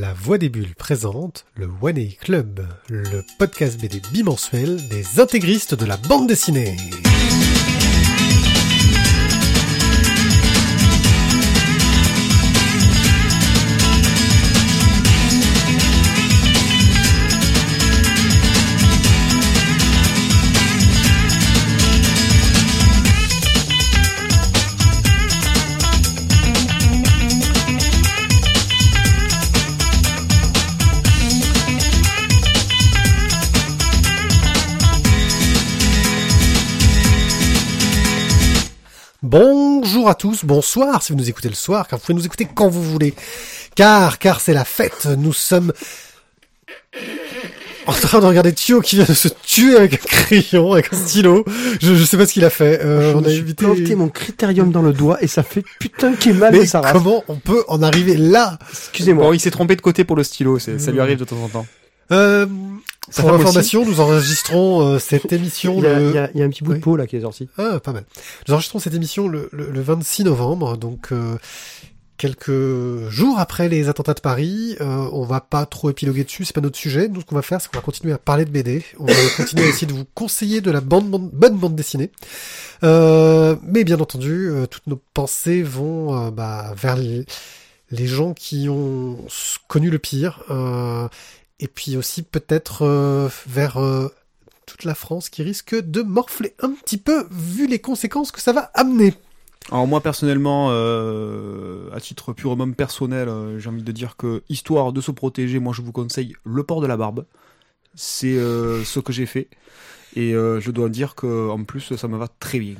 La Voix des Bulles présente le One A Club, le podcast BD bimensuel des intégristes de la bande dessinée. Bonjour à tous, bonsoir si vous nous écoutez le soir, car vous pouvez nous écouter quand vous voulez. Car, car c'est la fête, nous sommes en train de regarder Thio qui vient de se tuer avec un crayon, avec un stylo. Je, je sais pas ce qu'il a fait. Euh, Je on a évité. planté mon critérium dans le doigt et ça fait putain qu'il est mal Mais de sa race. comment on peut en arriver là? Excusez-moi. Bon, il s'est trompé de côté pour le stylo, c'est- ça lui arrive de temps en temps. euh, Sa Pour information, nous enregistrons euh, cette émission Il y, a, le... il y a- il y a un petit bout Oui. de peau là qui est sorti. Ah, pas mal. Nous enregistrons cette émission le, le, le 26 novembre, donc euh, quelques jours après les attentats de Paris. Euh, on va pas trop épiloguer dessus, c'est pas notre sujet. Nous, ce qu'on va faire, c'est qu'on va continuer à parler de BD. On va continuer à essayer de vous conseiller de la bande, bande- bonne bande dessinée. Euh, mais bien entendu, euh, toutes nos pensées vont euh, bah, vers les, les gens qui ont connu le pire. euh, et puis aussi peut-être euh, vers euh, toute la France qui risque de morfler un petit peu vu les conséquences que ça va amener. Alors moi personnellement, euh, à titre purement personnel, j'ai envie de dire que histoire de se protéger, moi je vous conseille le port de la barbe. C'est ce que j'ai fait et je dois dire que en plus ça me va très bien.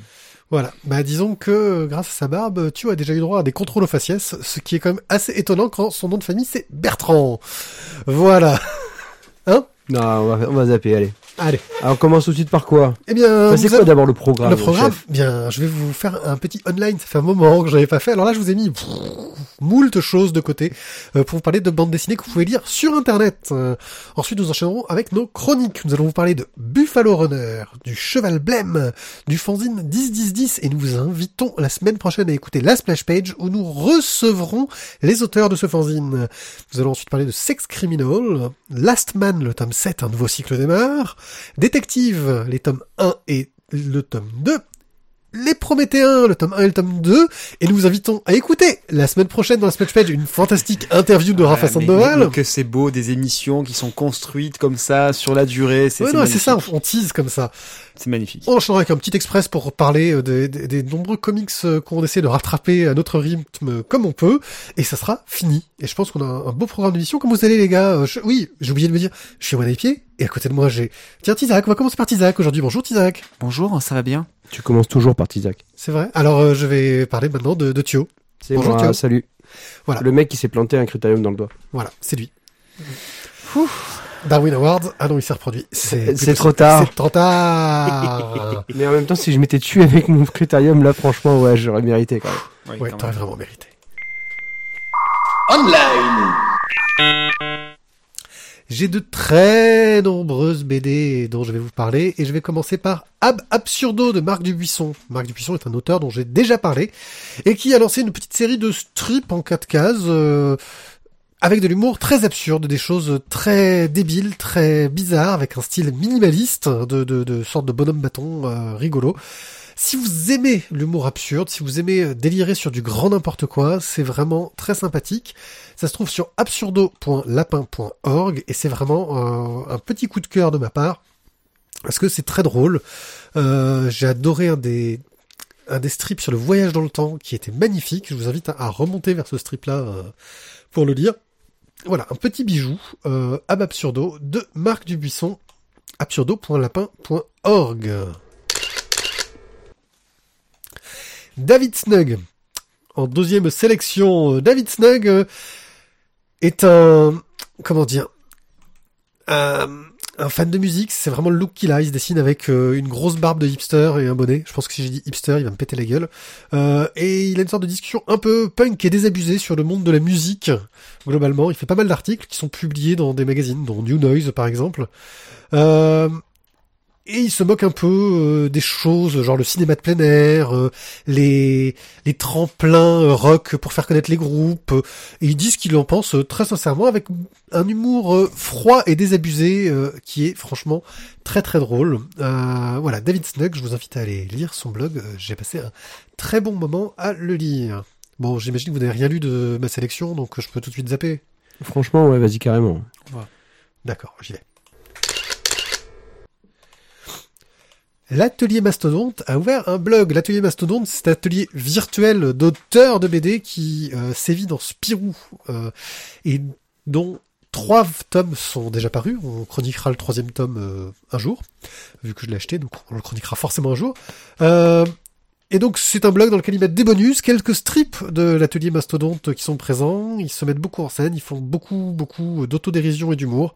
Voilà, bah disons que grâce à sa barbe, tu as déjà eu droit à des contrôles aux faciès, ce qui est quand même assez étonnant quand son nom de famille c'est Bertrand. Voilà. Hein? Non, on va zapper, allez. Allez. Alors on commence tout de suite par quoi Eh bien, Enfin, C'est quoi avez- d'abord le programme le programme chef Bien, je vais vous faire un petit online. Ça fait un moment que je n'avais pas fait. Alors là, je vous ai mis pff, moult choses de côté euh, pour vous parler de bande dessinée que vous pouvez lire sur Internet. Euh, ensuite, nous enchaînerons avec nos chroniques. Nous allons vous parler de Buffalo Runner, du Cheval Blême, du fanzine 10-10-10 et nous vous invitons la semaine prochaine à écouter la splash page où nous recevrons les auteurs de ce fanzine. Nous allons ensuite parler de Sex Criminal, Last Man, le tome 7, un nouveau cycle démarre, Détective, les tomes 1 et le tome 2, les Prométhéens, le tome 1 et le tome 2, et nous vous invitons à écouter la semaine prochaine dans la splash page une fantastique interview de Rafa Ah, mais- Sandoval. mais que c'est beau des émissions qui sont construites comme ça sur la durée, c'est Ouais, c'est non, c'est magnifique. ça, on tease comme ça. C'est magnifique. On enchaînera avec un petit express pour parler euh, des, des- des nombreux comics euh, qu'on essaie de rattraper à notre rythme comme on peut, et ça sera fini. Et je pense qu'on a un, beau programme d'émission. Comment vous allez les gars Euh, je- Oui, j'ai oublié de me dire, je suis à pied et à côté de moi j'ai... Tiens Tizak, on va commencer par Tizak aujourd'hui. Bonjour Tizak. Bonjour, ça va bien Tu commences toujours par Tizak. C'est vrai Alors euh, je vais parler maintenant de, de Thio. C'est Bonjour, moi, Théo. salut. Voilà. Le mec qui s'est planté un critérium dans le doigt. Voilà, c'est lui. Darwin Awards. Ah non, il s'est reproduit. C'est C'est trop tard. C'est trop tard. Mais en même temps, si je m'étais tué avec mon critérium, là, franchement, ouais, j'aurais mérité quand même. ouais, t'aurais vraiment mérité. Online. J'ai de très nombreuses BD dont je vais vous parler et je vais commencer par Ab Absurdo de Marc Dubuisson. Marc Dubuisson est un auteur dont j'ai déjà parlé et qui a lancé une petite série de strips en quatre cases euh, avec de l'humour très absurde, des choses très débiles, très bizarres, avec un style minimaliste de, de, de sorte de bonhomme bâton euh, rigolo. Si vous aimez l'humour absurde, si vous aimez euh, délirer sur du grand n'importe quoi, c'est vraiment très sympathique. Ça se trouve sur absurdo.lapin.org et c'est vraiment euh, un petit coup de cœur de ma part parce que c'est très drôle. Euh, J'ai adoré un des un des strips sur le voyage dans le temps qui était magnifique. Je vous invite à, à remonter vers ce strip là pour le lire. Voilà, un petit bijou euh, Ab Absurdo de Marc Dubuisson, absurdo.lapin.org. David Snug. En deuxième sélection, euh, David Snug euh, est un... Comment dire un, un fan de musique, c'est vraiment le look qu'il a. Il se dessine avec euh, une grosse barbe de hipster et un bonnet. Je pense que si j'ai dit hipster, il va me péter la gueule. Euh, et il a une sorte de discussion un peu punk et désabusée sur le monde de la musique. Globalement, il fait pas mal d'articles qui sont publiés dans des magazines, dont New Noise par exemple. Euh, et il se moque un peu euh, des choses, genre le cinéma de plein air, euh, les, les tremplins euh, rock pour faire connaître les groupes. et ils disent ce qu'ils en pensent euh, très sincèrement avec un humour euh, froid et désabusé euh, qui est franchement très très drôle. Euh, voilà, David Snug, je vous invite à aller lire son blog. J'ai passé un très bon moment à le lire. Bon, j'imagine que vous n'avez rien lu de ma sélection, donc je peux tout de suite zapper. Franchement, ouais, vas-y carrément. D'accord, j'y vais. L'atelier Mastodonte a ouvert un blog. L'atelier Mastodonte, c'est un atelier virtuel d'auteurs de BD qui euh, sévit dans Spirou euh, et dont trois tomes sont déjà parus. On chroniquera le troisième tome euh, un jour, vu que je l'ai acheté, donc on le chroniquera forcément un jour. Euh, et donc c'est un blog dans lequel ils mettent des bonus, quelques strips de l'atelier Mastodonte qui sont présents. Ils se mettent beaucoup en scène, ils font beaucoup beaucoup d'autodérision et d'humour.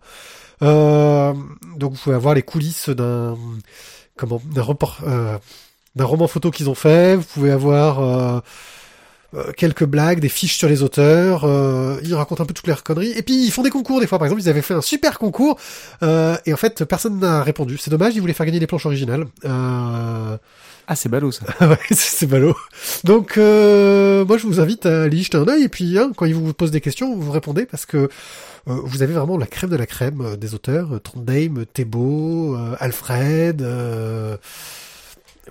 Euh, donc vous pouvez avoir les coulisses d'un comment euh, d'un roman photo qu'ils ont fait. Vous pouvez avoir euh, euh, quelques blagues, des fiches sur les auteurs. ils racontent un peu toutes leurs conneries. Et puis ils font des concours des fois. Par exemple, ils avaient fait un super concours et en fait personne n'a répondu. C'est dommage. Ils voulaient faire gagner les planches originales. Ah, c'est ballot ça. ouais, c'est- ballot. Donc, euh, moi, je vous invite à aller jeter un œil. Et puis, hein, quand ils vous posent des questions, vous répondez parce que euh, vous avez vraiment la crème de la crème euh, des auteurs. Euh, Trondheim, Thébault, euh, Alfred. Euh,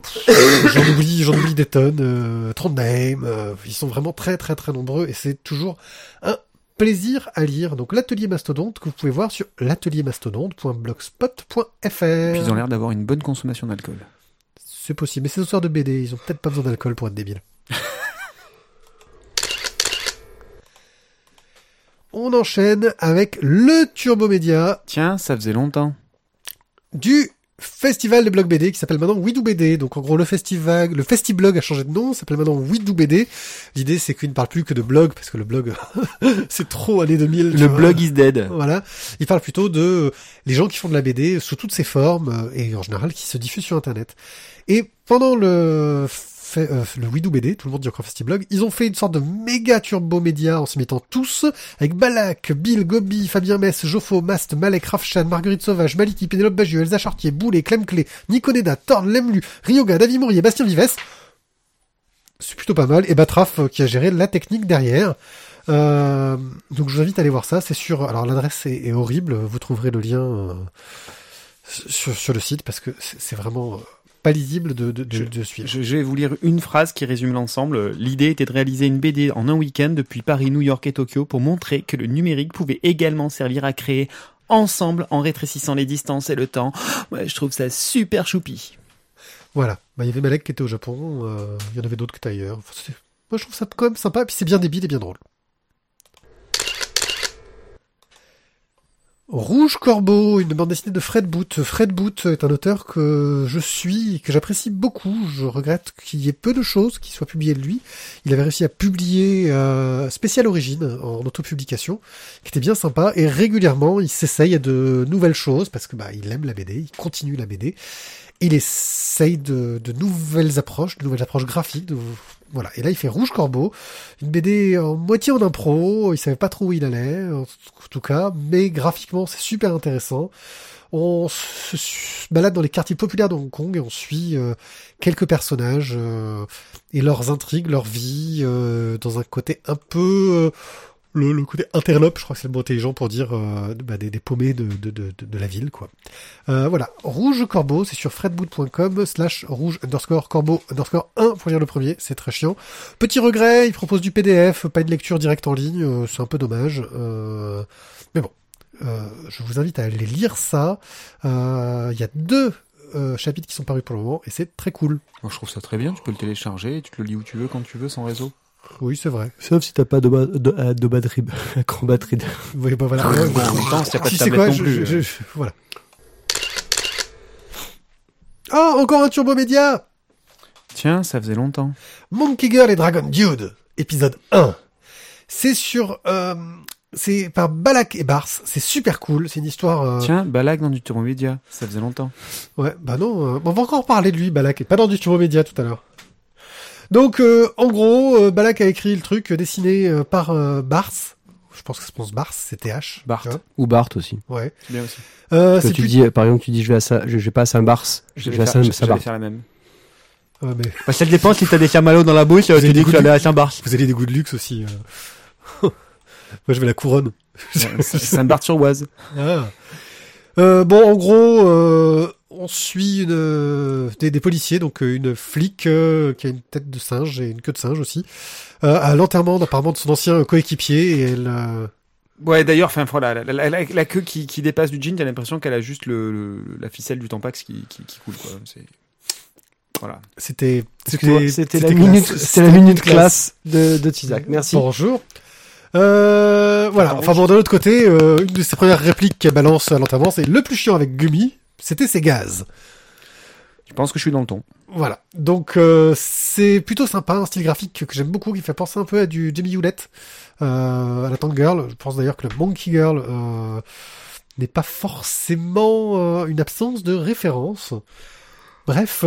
pff, j'en oublie, j'en oublie des tonnes. Euh, Trondheim. euh, ils sont vraiment très, très, très nombreux. Et c'est toujours un plaisir à lire. Donc, l'atelier mastodonte que vous pouvez voir sur l'ateliermastodonte.blogspot.fr. Puis ils ont l'air d'avoir une bonne consommation d'alcool. C'est possible, mais ces auteurs de BD, ils ont peut-être pas besoin d'alcool pour être débiles. On enchaîne avec le Turbo Média Tiens, ça faisait longtemps. du festival de blog BD qui s'appelle maintenant Widou BD. Donc en gros le festival, le Festiblog a changé de nom, s'appelle maintenant Widou BD. L'idée c'est qu'il ne parle plus que de blog parce que le blog c'est trop années 2000. tu Le blog is dead. Voilà, il parle plutôt de les gens qui font de la BD sous toutes ses formes euh, et en général qui se diffusent sur Internet. Et pendant le euh, le Widou BD, tout le monde dit encore Festiblog, ils ont fait une sorte de méga turbo média en se mettant tous avec Balak, Bill, Gobi, Fabien Mess, Joffo, Mast, Malek, Rafchan, Marguerite Sauvage, Maliki, Pénélope Bagieux, Elsa Chartier, Boulet, Clem Clé, Niconeda, Thorne, Lemlu, Ryoga, David Mourier, Bastien Vives. C'est plutôt pas mal. Et Batraf euh, qui a géré la technique derrière. Euh, donc je vous invite à aller voir ça. C'est sur. Alors l'adresse est, horrible. Vous trouverez le lien euh, sur, le site parce que c'est vraiment pas lisible de, de, de, de suivre. Je, je vais vous lire une phrase qui résume l'ensemble. L'idée était de réaliser une BD en un week-end depuis Paris, New York et Tokyo pour montrer que le numérique pouvait également servir à créer ensemble en rétrécissant les distances et le temps. Ouais, je trouve ça super choupi. Voilà. Bah, il y avait Malek qui était au Japon. euh, Il y en avait d'autres qui étaient ailleurs. Enfin, moi je trouve ça quand même sympa. Et puis c'est bien débile et bien drôle. Rouge Corbeau, une bande dessinée de Fred Boot. Fred Boot est un auteur que je suis et que j'apprécie beaucoup. Je regrette qu'il y ait peu de choses qui soient publiées de lui. Il avait réussi à publier euh, Spécial Origine en autopublication, qui était bien sympa. Et régulièrement, il s'essaye à de nouvelles choses parce que bah il aime la BD, il continue la BD. Il essaye de, de nouvelles approches, de nouvelles approches graphiques. De, voilà. Et là, il fait Rouge Corbeau, une BD en moitié en impro. Il savait pas trop où il allait, en tout cas, mais graphiquement, c'est super intéressant. On se balade dans les quartiers populaires de Hong Kong et on suit euh, quelques personnages euh, et leurs intrigues, leur vie, euh, dans un côté un peu le, le côté interlope, je crois que c'est le mot intelligent pour dire euh, bah, des, des paumés de, la ville, quoi. Euh, voilà, Rouge Corbeau, c'est sur fredboot.com slash rouge underscore corbeau underscore 1 pour lire le premier, c'est très chiant. Petit regret, il propose du PDF, pas de lecture directe en ligne, euh, c'est un peu dommage. Mais bon, je vous invite à aller lire ça. Il y a deux chapitres qui sont parus pour le moment et c'est très cool. Je trouve ça très bien. Tu peux le télécharger et tu te le lis où tu veux, quand tu veux, sans réseau. Oui, c'est vrai. Sauf si t'as pas de, de, euh, de batterie, grand batterie. Oui, bah voilà. en même temps, s'il y a pas de Si c'est tablette quoi, non je- plus, je- je- voilà. Ah, encore un Turbo Média Tiens, ça faisait longtemps. Monkey Girl et Dragon Dude, épisode 1. C'est sur... Euh, c'est par Balak et Bars, c'est super cool, c'est une histoire... euh, Tiens, Balag dans du Turbo Média. Ça faisait longtemps. Ouais, bah non, euh, on va encore parler de lui, Balak, et pas dans du Turbo Média tout à l'heure. Donc, euh, en gros, euh, Balak a écrit le truc euh, dessiné euh, par euh, Bars, je pense que ça se prononce Bars, c'est TH. Bart. tu vois. Ou Bart aussi. Ouais. C'est bien aussi. Euh, Que c'est tu plus- dis, par exemple, tu dis je vais à Saint, je, je vais pas à Saint-Bars, je Je vais vais à faire, je- Saint-Bart. j'allais faire la même. Ouais, mais Bah, ça dépend si t'as des chamallows dans la bouche, tu avez dis des que tu aller à Saint-Barth. vous avez des goûts de luxe aussi. euh. Moi, je vais la couronne. Saint-Barth-sur-Oise. Ah. Euh, bon, en gros, euh, on suit une, euh, des, des policiers, donc euh, une flic euh, qui a une tête de singe et une queue de singe aussi, euh, à l'enterrement apparemment de son ancien coéquipier et elle. euh, Ouais, d'ailleurs, enfin, voilà, la, la, la, la queue qui, qui dépasse du jean, t'as l'impression qu'elle a juste le, le- la ficelle du tampax qui, qui, qui coule, quoi. C'est, voilà. C'était C'était la classe. minute, c'était la minute classe de, de Tizak. Merci. Bonjour. Euh, voilà. Enfin bon, d'un autre côté, euh, une de ses premières répliques qu'elle balance à l'enterrement, c'est le plus chiant avec Gummy, c'était ses gaz. Je pense que je suis dans le ton. Voilà. Donc euh, c'est plutôt sympa, un style graphique que j'aime beaucoup, qui fait penser un peu à du Jamie Hewlett, euh, à la Tank Girl. Je pense d'ailleurs que le Monkey Girl euh, n'est pas forcément une absence de référence. Bref,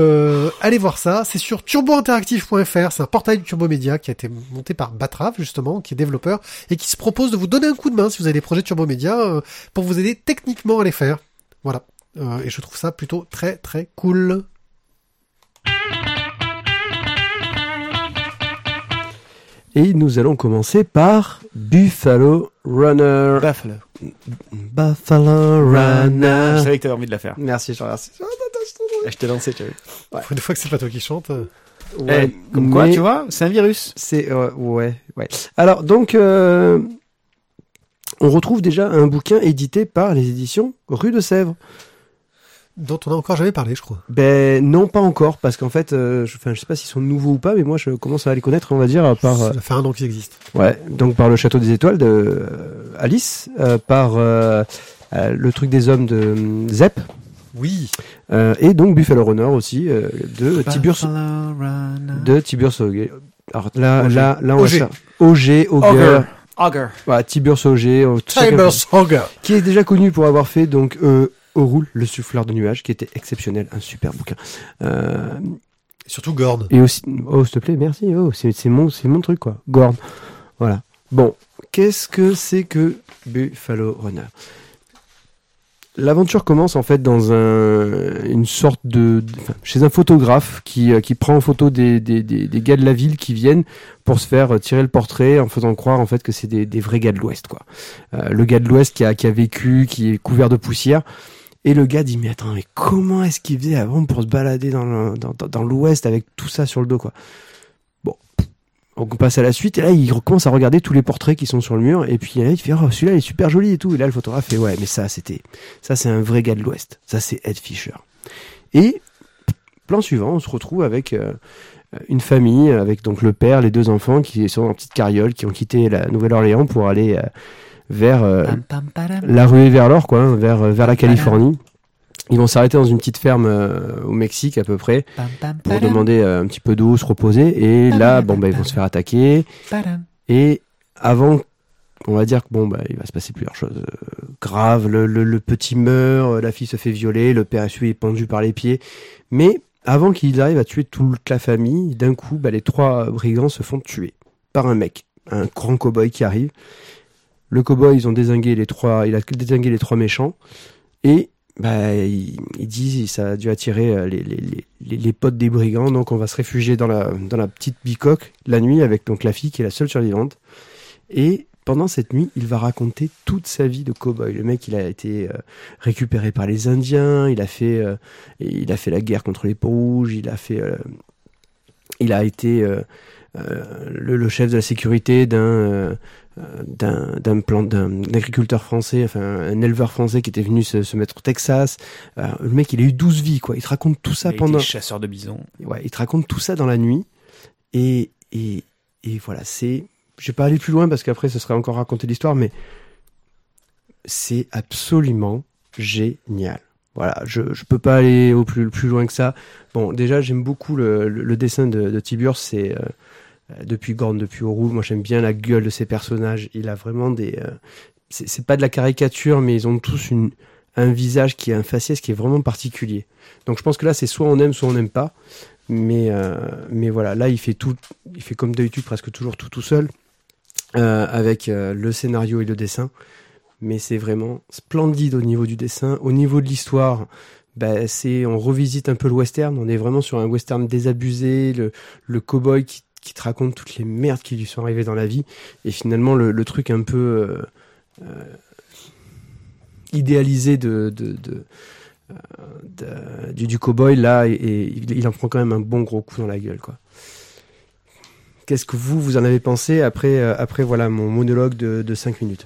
allez voir ça. C'est sur turbointeractive.fr. C'est un portail du Turbo Media qui a été monté par Batrav, justement, qui est développeur et qui se propose de vous donner un coup de main si vous avez des projets Turbo Media euh, pour vous aider techniquement à les faire. Voilà. Euh, et je trouve ça plutôt très très cool. Et nous allons commencer par Buffalo Runner. Buffalo. Buffalo Je Runner. savais que t'avais envie de la faire. Merci, je te remercie. Je t'ai lancé, tu vois. Pour une fois que c'est pas toi qui chante. Ouais, Eh, comme quoi, mais tu vois, c'est un virus. C'est euh, ouais, ouais. Alors donc, euh, on retrouve déjà un bouquin édité par les éditions Rue de Sèvres. Dont on a encore jamais parlé, je crois. Ben non, pas encore, parce qu'en fait, euh, je, je sais pas s'ils sont nouveaux ou pas, mais moi je commence à les connaître, on va dire, par euh, Ça fait un an qu'ils existent. ouais, donc par le Château des Étoiles de euh, Alice, euh, par euh, euh, le truc des hommes de euh, Zep, Oui. euh, et donc Buffalo Runner aussi euh, de Tiburce de Tiburce Auger. Alors là, Auger. là, là, on Auger. Auger, Auger, Auger. Auger. voilà, Tiburce Auger, euh. Timer's Hunger. qui est déjà connu pour avoir fait donc euh, Au roule, le souffleur de nuages, qui était exceptionnel, un super bouquin. Euh, surtout Gorn. et aussi, oh s'il te plaît, merci. Oh, c'est c'est mon, c'est mon truc quoi. Gorn, voilà. Bon, qu'est-ce que c'est que Buffalo Runner? L'aventure commence en fait dans un, une sorte de, chez un photographe qui, euh, qui prend en photo des, des, des, des gars de la ville qui viennent pour se faire euh, tirer le portrait en faisant croire en fait que c'est des, des vrais gars de l'Ouest quoi. Euh, le gars de l'Ouest qui a, qui a vécu, qui est couvert de poussière. Et le gars dit mais attends mais comment est-ce qu'il faisait avant pour se balader dans l'Ouest avec tout ça sur le dos quoi? Bon, on passe à la suite. Et là il recommence à regarder tous les portraits qui sont sur le mur. Et puis là il fait oh celui-là il est super joli et tout. Et là le photographe fait ouais mais ça c'était ça c'est un vrai gars de l'Ouest. Ça c'est Ed Fisher. Et plan suivant on se retrouve avec euh, une famille avec donc le père les deux enfants qui sont en petite carriole qui ont quitté la Nouvelle-Orléans pour aller euh, vers euh, la ruée vers l'or, quoi, hein, vers, vers la Californie. Ils vont s'arrêter dans une petite ferme euh, au Mexique à peu près pour demander euh, un petit peu d'eau, se reposer. Et là, bon, bah, ils vont se faire attaquer. Et avant, on va dire que bon, bah, il va se passer plusieurs choses euh, graves. Le, le, le petit meurt, euh, la fille se fait violer, le père est pendu par les pieds. Mais avant qu'ils arrivent à tuer toute la famille, d'un coup, bah, les trois brigands se font tuer par un mec, un grand cow-boy qui arrive. Le cow-boy, ils ont désingué les trois, il a les trois méchants. Et bah, disent ça a dû attirer euh, les, potes des brigands, donc on va se réfugier dans la, petite bicoque la nuit avec donc la fille qui est la seule survivante. Et pendant cette nuit, il va raconter toute sa vie de cow-boy. Le mec, il a été euh, récupéré par les Indiens, il a fait, euh, il a fait la guerre contre les peaux rouges, il a fait, il a été le, chef de la sécurité d'un d'un d'un plan d'un agriculteur français, enfin un éleveur français qui était venu se, se mettre au Texas. Euh, le mec, il a eu 12 vies, quoi. Il te raconte tout ça Il a été pendant. chasseur de bisons. Ouais, il te raconte tout ça dans la nuit. Et, et, et voilà, c'est. Je vais pas aller plus loin parce qu'après, ce serait encore raconter l'histoire, mais c'est absolument génial. Voilà, je, je peux pas aller au plus, plus loin que ça. Bon, déjà, j'aime beaucoup le, le, le dessin de, de Tiburce, c'est. euh, euh, depuis Gorn, depuis Oroul, moi j'aime bien la gueule de ces personnages. Il a vraiment des. euh, c'est pas de la caricature, mais ils ont tous un visage qui a un faciès qui est vraiment particulier. Donc je pense que là, c'est soit on aime, soit on n'aime pas. Mais, euh, mais voilà, là, il fait tout, il fait comme d'habitude presque toujours tout tout seul. euh, avec euh, le scénario et le dessin. Mais c'est vraiment splendide au niveau du dessin. Au niveau de l'histoire, bah, c'est on revisite un peu le western. On est vraiment sur un western désabusé, le, le cowboy qui, qui te raconte toutes les merdes qui lui sont arrivées dans la vie. Et finalement, le, truc un peu euh, euh, idéalisé euh, de- du, du cowboy, là, et, il, en prend quand même un bon gros coup dans la gueule, quoi. Qu'est-ce que vous, vous en avez pensé après, après voilà, mon monologue de, de 5 minutes?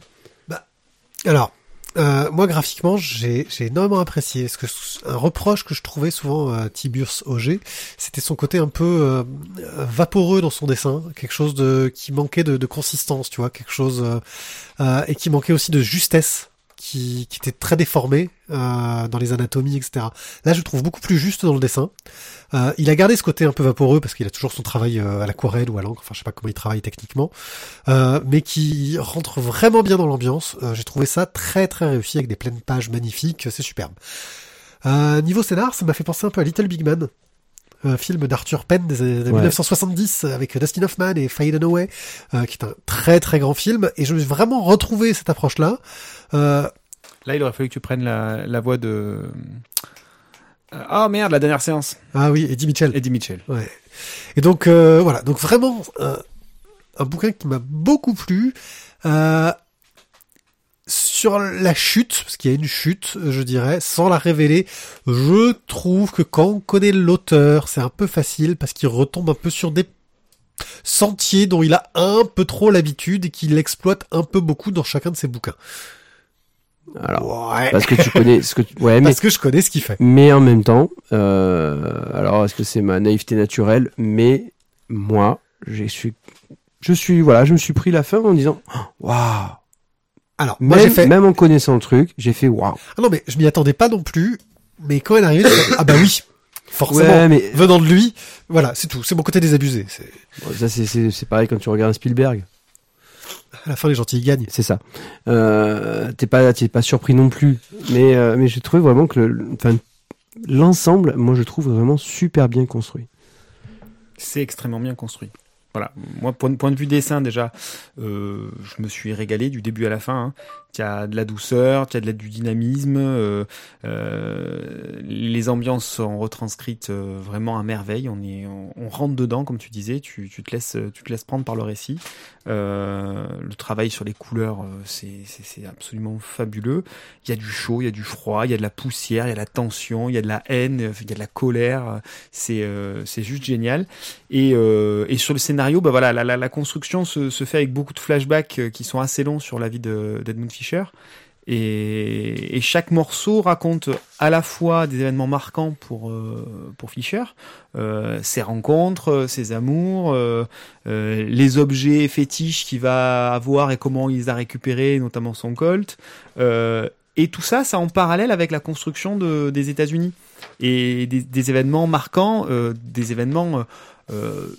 Alors, euh, moi graphiquement, j'ai énormément apprécié. Parce que un reproche que je trouvais souvent à Tiburce Auger, c'était son côté un peu euh, vaporeux dans son dessin, quelque chose de qui manquait de, de consistance, tu vois, quelque chose euh, euh, et qui manquait aussi de justesse, qui, qui était très déformé euh, dans les anatomies, etc. Là, je le trouve beaucoup plus juste dans le dessin. Euh, il a gardé ce côté un peu vaporeux parce qu'il a toujours son travail euh, à l'aquarelle ou à l'encre, enfin je sais pas comment il travaille techniquement, euh, mais qui rentre vraiment bien dans l'ambiance. Euh, J'ai trouvé ça très très réussi avec des pleines pages magnifiques, c'est superbe. Euh, niveau scénar, ça m'a fait penser un peu à Little Big Man, un film d'Arthur Penn des années Ouais. 1970 avec Dustin Hoffman et Faye Dunaway, euh, qui est un très très grand film, et je me suis vraiment retrouvé cette approche-là. Euh, Là, il aurait fallu que tu prennes la, la voix de. Euh, Ah merde, la dernière séance. ah oui, Eddie Mitchell. Eddie Mitchell. Ouais. Et donc euh, voilà, donc vraiment un, un bouquin qui m'a beaucoup plu. Euh, sur la chute, parce qu'il y a une chute, je dirais, sans la révéler, je trouve que quand on connaît l'auteur, c'est un peu facile parce qu'il retombe un peu sur des sentiers dont il a un peu trop l'habitude et qu'il exploite un peu beaucoup dans chacun de ses bouquins. Alors, Ouais. parce que tu connais ce que tu... ouais, mais Parce que je connais ce qu'il fait. mais en même temps, euh, alors est-ce que c'est ma naïveté naturelle? Mais moi, je suis, je suis, voilà, je me suis pris la fin en disant, Oh, waouh. Alors, moi j'ai Même, fait. même en connaissant le truc, j'ai fait waouh. Ah non, mais je m'y attendais pas non plus. Mais quand elle est arrivée, ah bah oui, forcément. Ouais, mais venant de lui, voilà, c'est tout. C'est mon côté désabusé. C'est bon, ça c'est c'est c'est pareil quand tu regardes Spielberg, à la fin les gentils gagnent. c'est ça. Euh, t'es pas t'es pas surpris non plus, mais euh, mais je trouve vraiment que le, enfin l'ensemble, moi je trouve vraiment super bien construit. C'est extrêmement bien construit. Voilà. Moi, point, point de vue dessin, déjà, euh, je me suis régalé du début à la fin. Hein. Tu as de la douceur, tu as de la, du dynamisme. euh, euh, les ambiances sont retranscrites euh, vraiment à merveille. On, est, on, rentre dedans, comme tu disais. Tu, te, laisses, tu te laisses prendre par le récit. Le travail sur les couleurs, c'est absolument fabuleux. Il y a du chaud, il y a du froid, il y a de la poussière, il y a de la tension, il y a de la haine, il y a de la colère. C'est c'est juste génial. Et, et sur le scénario, bah voilà, la, construction se, fait avec beaucoup de flashbacks qui sont assez longs sur la vie de- d'Edmund Et, chaque morceau raconte à la fois des événements marquants pour, euh, pour Fisher, euh, ses rencontres, euh, ses amours, euh, les objets fétiches qu'il va avoir et comment il les a récupérés, notamment son Colt. Et tout ça, ça en parallèle avec la construction de, des États-Unis et des, événements marquants, des événements euh,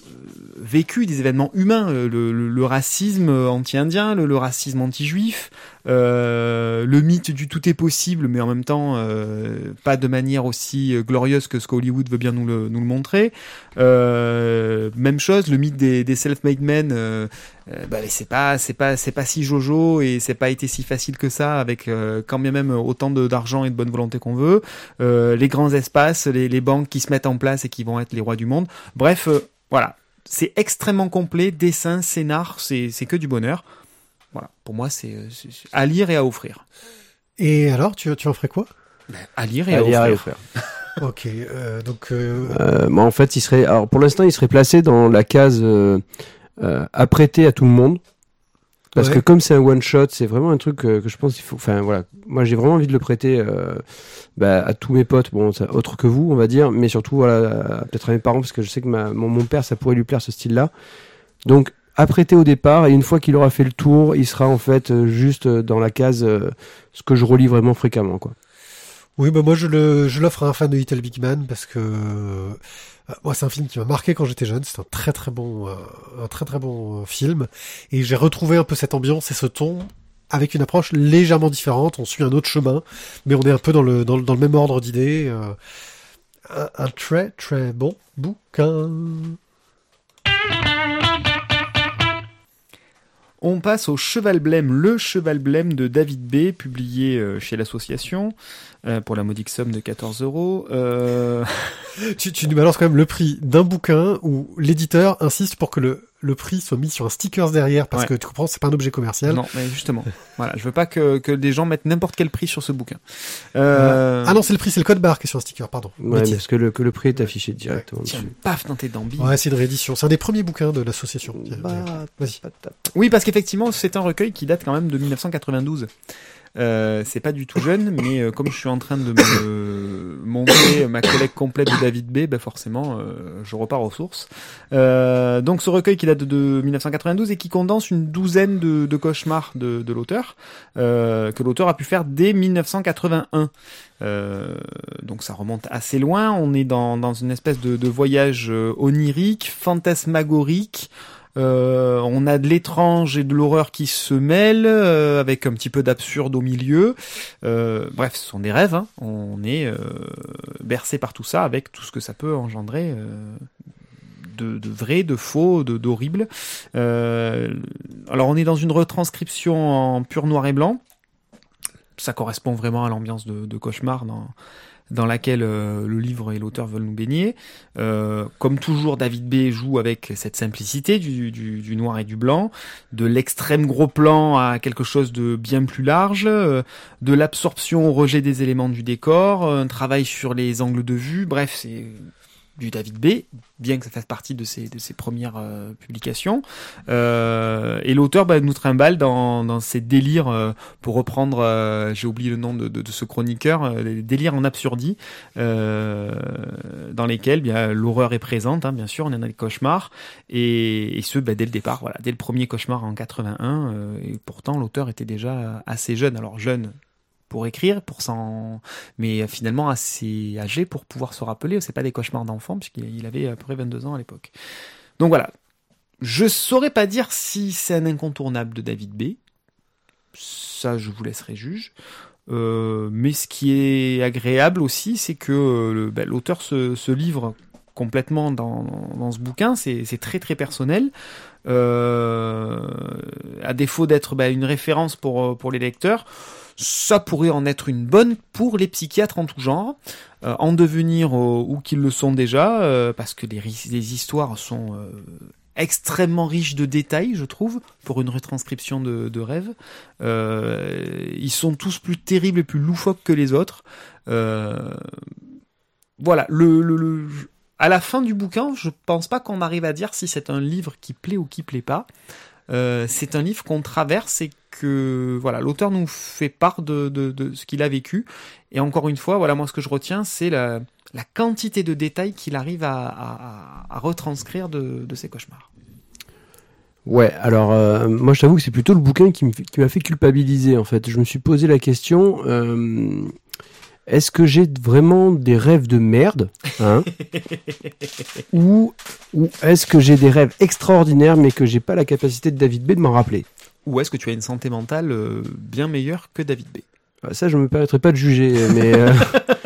vécus, des événements humains, le, racisme anti-indien, le, le racisme anti-juif, le mythe du tout est possible, mais en même temps euh, pas de manière aussi euh, glorieuse que ce qu'Hollywood veut bien nous le, montrer. Euh, même chose, le mythe des, self-made men, euh, euh, bah, c'est pas si jojo et c'est pas été si facile que ça avec euh, quand bien même autant d'argent et de bonne volonté qu'on veut. Euh, les grands espaces, les, banques qui se mettent en place et qui vont être les rois du monde. Bref, euh, voilà, c'est extrêmement complet, dessin, scénar, c'est que du bonheur. Pour moi c'est euh, c'est- à lire et à offrir. Et alors, tu, tu en ferais quoi À lire et à offrir. Ok, euh, donc euh, Euh, moi, en fait, il serait, alors pour l'instant, il serait placé dans la case apprêté à tout le monde. Parce Ouais. que comme c'est un one shot, c'est vraiment un truc que je pense qu'il faut. Enfin voilà, moi j'ai vraiment envie de le prêter euh, bah, à tous mes potes, bon, ça- autres que vous, on va dire, mais surtout voilà, à- peut-être à mes parents parce que je sais que ma, mon, mon père, ça pourrait lui plaire ce style-là. Donc apprêté au départ et une fois qu'il aura fait le tour, il sera en fait euh, juste euh, dans la case euh, ce que je relis vraiment fréquemment, quoi. oui, bah moi je le je l'offre à un fan de Little Big Man parce que moi c'est un film qui m'a marqué quand j'étais jeune. C'est un très très bon un très très bon film et j'ai retrouvé un peu cette ambiance et ce ton avec une approche légèrement différente. On suit un autre chemin, mais on est un peu dans le dans, même ordre d'idées. un très très bon bouquin. On passe au Cheval Blême, le Cheval Blême de David B, publié euh, chez l'association euh, pour la modique somme de 14 euros. Euh, Tu, tu nous balances quand même le prix d'un bouquin où l'éditeur insiste pour que le, le prix soit mis sur un sticker derrière parce Ouais. que tu comprends, c'est pas un objet commercial. non, mais justement, voilà, je veux pas que, que des gens mettent n'importe quel prix sur ce bouquin. Euh, Ah non, c'est le prix, c'est le code barre qui est sur un sticker, pardon. Ouais, parce que le, que le prix est affiché directement Tiens, paf dans tes dambis. Ouais, c'est une réédition. C'est un des premiers bouquins de l'association. Bah, Vas-y. Oui, parce qu'effectivement, c'est un recueil qui date quand même de 1992. Euh, c'est pas du tout jeune, mais euh, comme je suis en train de me montrer ma collecte complète de David B, ben forcément, euh, je repars aux sources. Euh, donc ce recueil qui date de 1992 et qui condense une douzaine de, de cauchemars de, de l'auteur, euh, que l'auteur a pu faire dès 1981. Euh, donc ça remonte assez loin. On est dans, dans une espèce de, de voyage onirique, fantasmagorique. Euh, on a de l'étrange et de l'horreur qui se mêlent, euh, avec un petit peu d'absurde au milieu. Euh, bref, ce sont des rêves. hein. On est bercé par tout ça, avec tout ce que ça peut engendrer. de, de vrai, de faux, de d'horrible. Alors on est dans une retranscription en pur noir et blanc. Ça correspond vraiment à l'ambiance de, de cauchemar dans, dans laquelle euh, le livre et l'auteur veulent nous baigner. Euh, comme toujours, David B joue avec cette simplicité du, du, du noir et du blanc, de l'extrême gros plan à quelque chose de bien plus large, euh, de l'absorption au rejet des éléments du décor, un travail sur les angles de vue. Bref, c'est du David B, bien que ça fasse partie de ses, premières euh, publications. Euh, et l'auteur bah, nous trimballe dans, ses délires, euh, pour reprendre, j'ai oublié le nom de, ce chroniqueur, les délires en absurdie, dans lesquels l'horreur est présente, hein, bien sûr, on en a des cauchemars, et, ce bah, dès le départ, voilà, dès le premier cauchemar en 81, euh, et pourtant l'auteur était déjà assez jeune, alors jeune pour écrire, pour s'en, mais finalement assez âgé pour pouvoir se rappeler. C'est pas des cauchemars d'enfant puisqu'il il avait à peu près 22 ans à l'époque. Donc voilà. Je saurais pas dire si c'est un incontournable de David B. Ça, je vous laisserai juge. Euh, mais ce qui est agréable aussi, c'est que euh, ben, l'auteur se, livre complètement dans, dans ce bouquin. C'est très très personnel. Euh, à défaut d'être ben, une référence pour, pour les lecteurs, ça pourrait en être une bonne pour les psychiatres en tout genre, euh, en devenir euh, ou qu'ils le sont déjà, euh, parce que les, histoires sont euh, extrêmement riches de détails, je trouve, pour une retranscription de, rêve. Ils sont tous plus terribles et plus loufoques que les autres. Voilà, le, le, le- à la fin du bouquin, je pense pas qu'on arrive à dire si c'est un livre qui plaît ou qui plaît pas. Euh, c'est un livre qu'on traverse et que voilà l'auteur nous fait part de, de, ce qu'il a vécu et encore une fois voilà moi ce que je retiens c'est la, la quantité de détails qu'il arrive à, à, retranscrire de, de ses cauchemars. Ouais, alors euh, moi je t'avoue que c'est plutôt le bouquin qui m'a fait culpabiliser en fait. Je me suis posé la question euh, est-ce que j'ai vraiment des rêves de merde hein ou ou est-ce que j'ai des rêves extraordinaires mais que j'ai pas la capacité de David B de m'en rappeler Ou est-ce que tu as une santé mentale euh, bien meilleure que David B? Ah, Ça, je me permettrai pas de juger, mais euh,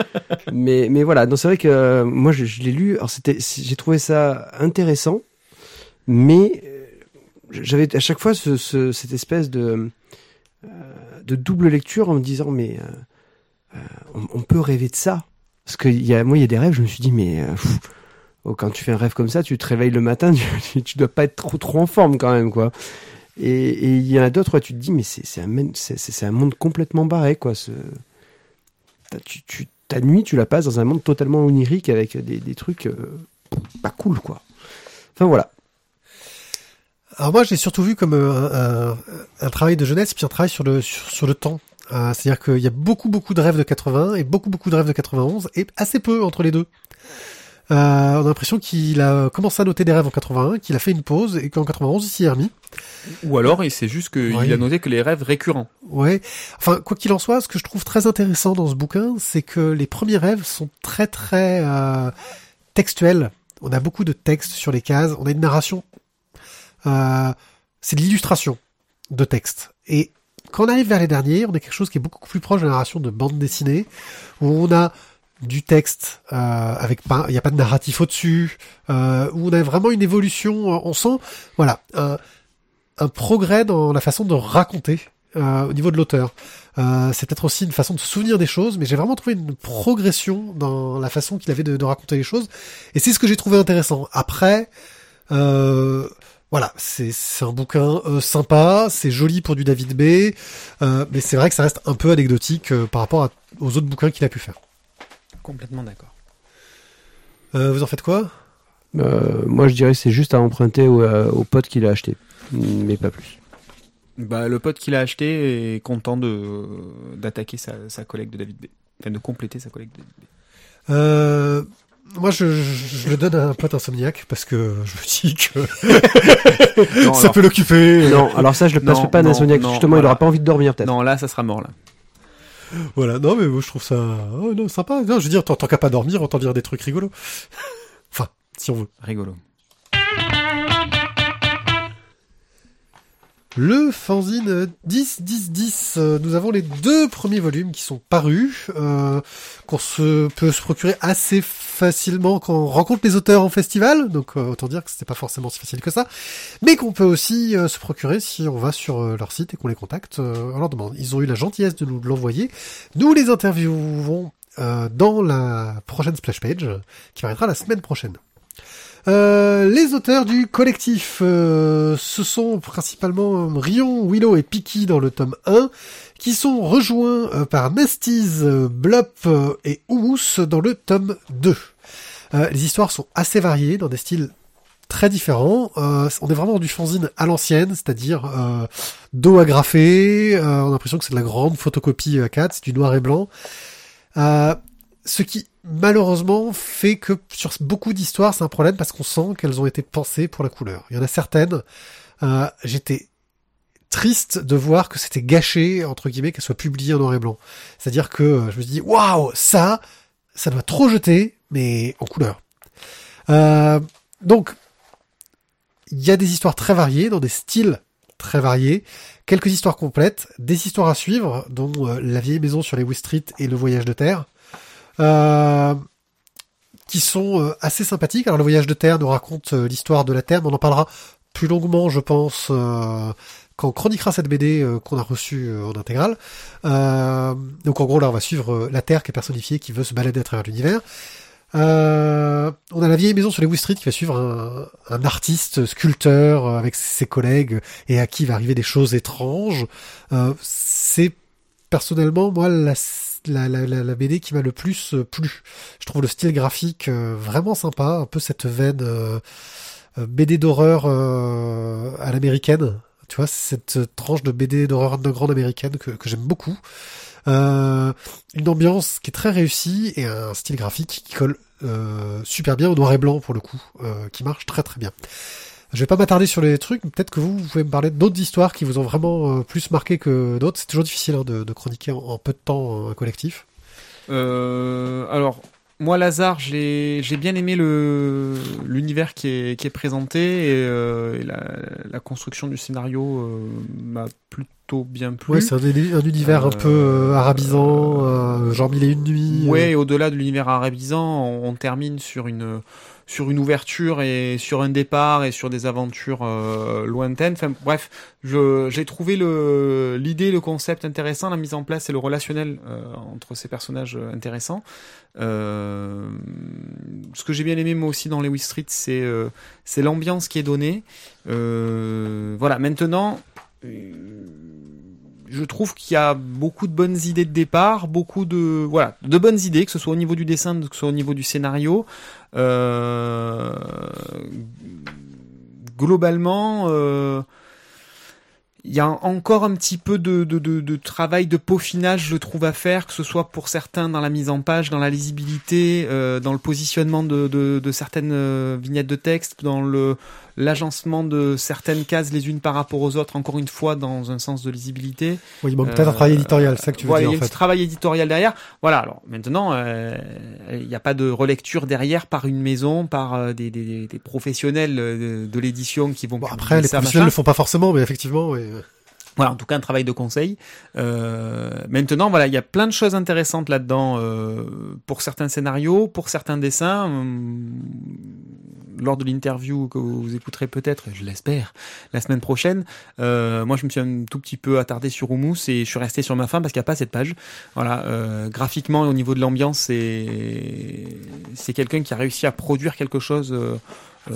mais mais voilà. Donc c'est vrai que euh, moi je, je l'ai lu. Alors c'était, j'ai trouvé ça intéressant, mais euh, j'avais à chaque fois ce, ce- cette espèce de euh, de double lecture en me disant mais on, on peut rêver de ça parce que y a moi il y a des rêves. Je me suis dit mais euh, oh, quand tu fais un rêve comme ça, tu te réveilles le matin, tu, tu dois pas être trop trop en forme quand même quoi. Et il y en a d'autres, ouais, tu te dis, mais c'est un, un monde complètement barré, quoi. Ce... Tu, ta nuit, tu la passes dans un monde totalement onirique avec des, trucs euh, pas cool, quoi. Enfin, voilà. Alors moi, j'ai surtout vu comme euh, un, travail de jeunesse, puis un travail sur le sur le temps. Euh, C'est-à-dire qu'il y a beaucoup beaucoup de rêves de 80 et beaucoup beaucoup de rêves de 91 et assez peu entre les deux. Euh, on a l'impression qu'il a commencé à noter des rêves en 81, qu'il a fait une pause et qu'en 91 il s'y est remis. Ou alors c'est juste qu'il a noté que les rêves récurrents. Ouais. Enfin, quoi qu'il en soit, ce que je trouve très intéressant dans ce bouquin, c'est que les premiers rêves sont très très euh, textuels. On a beaucoup de textes sur les cases. On a une narration. Euh, c'est de l'illustration de texte. Et quand on arrive vers les derniers, on a quelque chose qui est beaucoup plus proche de la narration de bande dessinée, où on a du texte euh, avec pas, il n'y a pas de narratif au-dessus, euh, où on a vraiment une évolution. On sent, voilà, un, progrès dans la façon de raconter euh, au niveau de l'auteur. Euh, c'est peut-être aussi une façon de se souvenir des choses, mais j'ai vraiment trouvé une progression dans la façon qu'il avait de, raconter les choses, et c'est ce que j'ai trouvé intéressant. Après, euh, voilà, c'est un bouquin euh, sympa, c'est joli pour du David B, euh, mais c'est vrai que ça reste un peu anecdotique euh, par rapport à, aux autres bouquins qu'il a pu faire. Complètement d'accord. vous en faites quoi? Moi, je dirais c'est juste à emprunter au, au pote qu'il a acheté, mais pas plus. Bah, le pote qu'il a acheté est content de d'attaquer sa, sa collègue de David B. Enfin, de compléter sa collègue de David B. Moi, je, je, le donne à un pote insomniaque parce que je me dis que non, ça alors... peut l'occuper. Non, alors ça, je le passe pas à un insomniaque. Justement, voilà. il aura pas envie de dormir, peut-être. Non, là, ça sera mort, là. Voilà, non, mais moi, je trouve ça oh, non, sympa. Non, je veux dire, tant qu'à pas dormir, autant dire des trucs rigolos. enfin, si on veut. Rigolo. Le fanzine 10-10-10, euh, nous avons les deux premiers volumes qui sont parus, euh, qu'on se peut se procurer assez facilement quand on rencontre les auteurs en festival, donc euh, autant dire que c'était pas forcément si facile que ça, mais qu'on peut aussi se procurer si on va sur leur site et qu'on les contacte, on leur demande. Ils ont eu la gentillesse de nous l'envoyer, nous les interviewons dans la prochaine splash page, qui paraîtra la semaine prochaine. Euh, les auteurs du collectif, euh, ce sont principalement Rion, Willow et Piki dans le tome 1, qui sont rejoints euh, par Nesties, Blop et Humus dans le tome 2. les histoires sont assez variées dans des styles très différents. on est vraiment du fanzine à l'ancienne, c'est-à-dire dos agrafé, on a l'impression que c'est de la grande photocopie A4, c'est du noir et blanc. ce qui malheureusement fait que sur beaucoup d'histoires c'est un problème parce qu'on sent qu'elles ont été pensées pour la couleur. Il y en a certaines, euh, j'étais triste de voir que c'était gâché entre guillemets qu'elles soient publiées en noir et blanc. C'est-à-dire que euh, je me dis waouh ça, ça doit trop jeter mais en couleur. Euh, donc il y a des histoires très variées dans des styles très variés, quelques histoires complètes, des histoires à suivre dont la vieille maison sur les West Street et le voyage de terre. Euh, qui sont euh, assez sympathiques. Alors le voyage de Terre nous raconte euh, l'histoire de la Terre, mais on en parlera plus longuement, je pense, quand on chroniquera cette BD qu'on a reçue en intégrale. donc en gros là on va suivre la Terre qui est personnifiée, qui veut se balader à travers l'univers. On a la vieille maison sur les West Street qui va suivre un, artiste sculpteur avec ses collègues et à qui va arriver des choses étranges. C'est personnellement moi la la, BD qui m'a le plus euh, plu. Je trouve le style graphique euh, vraiment sympa, un peu cette veine euh, BD d'horreur à l'américaine. Tu vois, cette tranche de BD d'horreur grande américaine que, que j'aime beaucoup. une ambiance qui est très réussie et un style graphique qui colle super bien au noir et blanc pour le coup, qui marche très très bien. Je vais pas m'attarder sur les trucs, peut-être que vous, vous pouvez me parler d'autres histoires qui vous ont vraiment euh, plus marqué que d'autres. C'est toujours difficile hein, de, de, chroniquer en, peu de temps un collectif. Euh, alors, moi, Lazare, j'ai bien aimé l'univers qui est, qui est présenté et, euh, et la, la, construction du scénario euh, m'a plutôt bien plu. Ouais, c'est un, un, univers un peu euh, arabisant, genre mille et une nuits. Ouais, au-delà de l'univers arabisant, on, on, termine sur une sur une ouverture et sur un départ et sur des aventures euh, lointaines. Bref, j'ai trouvé l'idée, le concept intéressant, la mise en place et le relationnel euh, entre ces personnages euh, intéressants. Ce que j'ai bien aimé moi aussi dans Lewis Street, c'est l'ambiance qui est donnée. voilà, maintenant je trouve qu'il y a beaucoup de bonnes idées de départ, beaucoup de voilà, de bonnes idées, que ce soit au niveau du dessin, que ce soit au niveau du scénario. Euh, globalement, euh, il y a encore un petit peu de, de, de, de, travail de peaufinage, je trouve, à faire, que ce soit pour certains dans la mise en page, dans la lisibilité, euh, dans le positionnement de, certaines euh, vignettes de texte, dans le l'agencement de certaines cases les unes par rapport aux autres, encore une fois, dans un sens de lisibilité. Oui, il manque peut-être un travail éditorial, c'est ça que tu veux voilà, dire. Il y a un fait. travail éditorial derrière. Voilà, alors maintenant, euh, il n'y a pas de relecture derrière par une maison, par euh, des, des, des, professionnels de, de l'édition qui vont... Bon, après, les ça, professionnels ne le font pas forcément, mais effectivement... Oui. Voilà, en tout cas un travail de conseil. Euh, maintenant, voilà, il y a plein de choses intéressantes là-dedans euh, pour certains scénarios, pour certains dessins. Lors de l'interview que vous écouterez peut-être, je l'espère, la semaine prochaine, euh, moi je me suis un tout petit peu attardé sur Humus et je suis resté sur ma fin parce qu'il n'y a pas cette page. Voilà, euh, graphiquement et au niveau de l'ambiance, c'est c'est quelqu'un qui a réussi à produire quelque chose. Euh,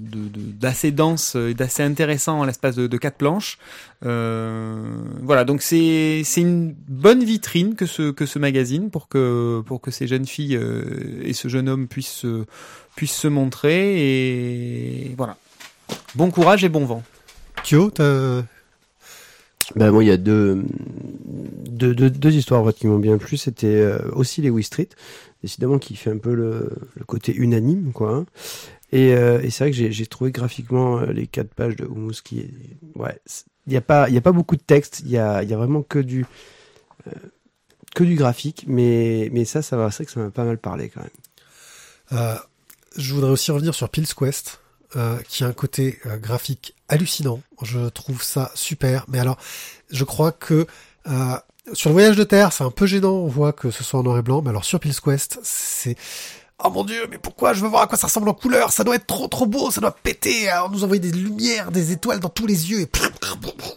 de- de- d'assez dense et d'assez intéressant en l'espace de, de quatre planches. Euh, voilà, donc c'est c'est une bonne vitrine que ce que ce magazine pour que pour que ces jeunes filles euh, et ce jeune homme puissent se- puissent se montrer et voilà. Bon courage et bon vent. Kyo, t'as... Ben moi, il y a deux, deux, deux, deux histoires en fait, qui m'ont bien plu. C'était euh, aussi Lewis Street, décidément qui fait un peu le, le côté unanime, quoi. hein. Et, euh, et c'est vrai que j'ai trouvé graphiquement euh, les quatre pages de Humus qui, ouais, il y a pas, y a pas beaucoup de texte. Il y a, y a vraiment que du, euh, que du graphique, mais, mais ça, ça va, c'est vrai que ça m'a pas mal parlé quand même. Euh, je voudrais aussi revenir sur Pills Quest, euh, qui a un côté euh, graphique hallucinant. Je trouve ça super. Mais alors, je crois que sur le voyage de terre, c'est un peu gênant. On voit que ce soit en noir et blanc. Mais alors sur Pills Quest, c'est Oh mon dieu, mais pourquoi je veux voir à quoi ça ressemble en couleur? Ça doit être trop trop beau, ça doit péter. Alors nous envoyer des lumières, des étoiles dans tous les yeux et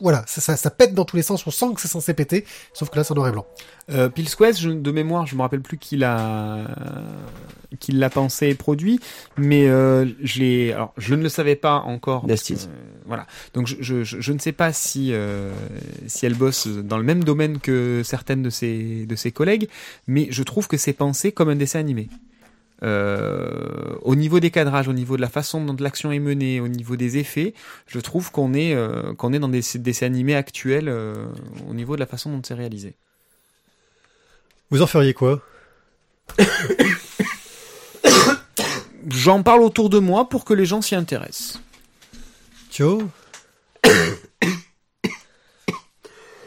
voilà, ça, ça, ça pète dans tous les sens. On sent que c'est censé péter, sauf que là c'est en noir et blanc. Euh, Pilsquest, je, de mémoire, je me rappelle plus qui l'a qui l'a pensé et produit, mais euh, je l'ai. Alors, je ne le savais pas encore. euh, voilà. Donc, je, je, je, je ne sais pas si euh, si elle bosse dans le même domaine que certaines de ses de ses collègues, mais je trouve que c'est pensé comme un dessin animé. Euh, au niveau des cadrages, au niveau de la façon dont l'action est menée, au niveau des effets, je trouve qu'on est euh, qu'on est dans des dessins animés actuels euh, au niveau de la façon dont c'est réalisé. Vous en feriez quoi J'en parle autour de moi pour que les gens s'y intéressent. Kyo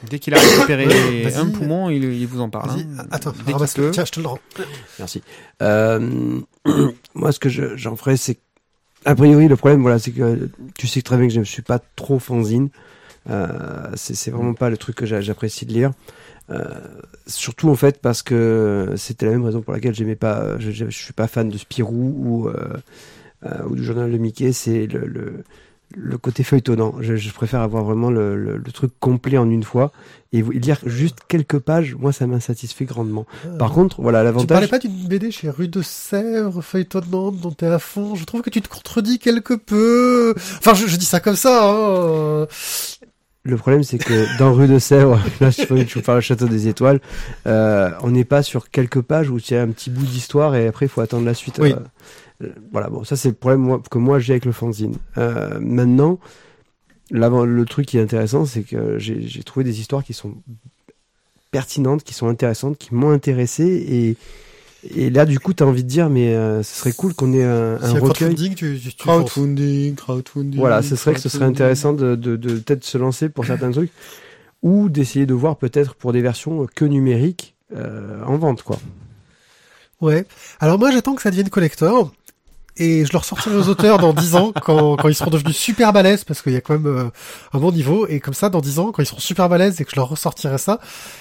Dès qu'il a récupéré un poumon, il, il vous en parle. Hein. attends, Dès. Tiens, je te le rends. Merci. Euh, moi, ce que je- j'en ferais, c'est que, a priori, le problème, voilà, c'est que tu sais très bien que je ne suis pas trop fanzine. Euh, c'est vraiment pas le truc que j'a- j'apprécie de lire. Euh, surtout en fait parce que c'était la même raison pour laquelle j'aimais pas, je, je, je suis pas fan de Spirou ou euh, euh, ou du journal de Mickey. C'est le, le le côté feuilletonnant. Je, je préfère avoir vraiment le, le, le truc complet en une fois et lire juste quelques pages. Moi, ça m'insatisfait grandement. Par contre, voilà Tu parlais l'avantage. pas d'une BD chez Rue de Sèvres, feuilletonnante, dont t'es à fond. Je trouve que tu te contredis quelque peu. Enfin, je, je dis ça comme ça. Hein. Le problème, c'est que dans Rue de Sèvres, là, je vous parle le Château des Étoiles, euh, on n'est pas sur quelques pages où il y a un petit bout d'histoire et après, il faut attendre la suite. Oui. Euh, euh, voilà, bon, ça, c'est le problème moi, que moi j'ai avec le fanzine. Euh, maintenant, l'avant- le truc qui est intéressant, c'est que j'ai trouvé des histoires qui sont pertinentes, qui sont intéressantes, qui m'ont intéressé et. Et là, du coup, t'as envie de dire, mais euh, ce serait cool qu'on ait un, recueil. crowdfunding, tu, tu, tu Crowdfunding, crowdfunding. Voilà, ce serait que ce serait intéressant de, de, de peut-être se lancer pour certains trucs ou d'essayer de voir peut-être pour des versions que numériques euh, en vente quoi. Ouais. Alors moi, j'attends que ça devienne collector. Et je le ressortirai aux auteurs dans 10 ans, quand, quand ils seront devenus super balèzes, parce qu'il y a quand même euh, un bon niveau. Et comme ça, dans 10 ans, quand ils seront super balèzes et que je leur ressortirai ça,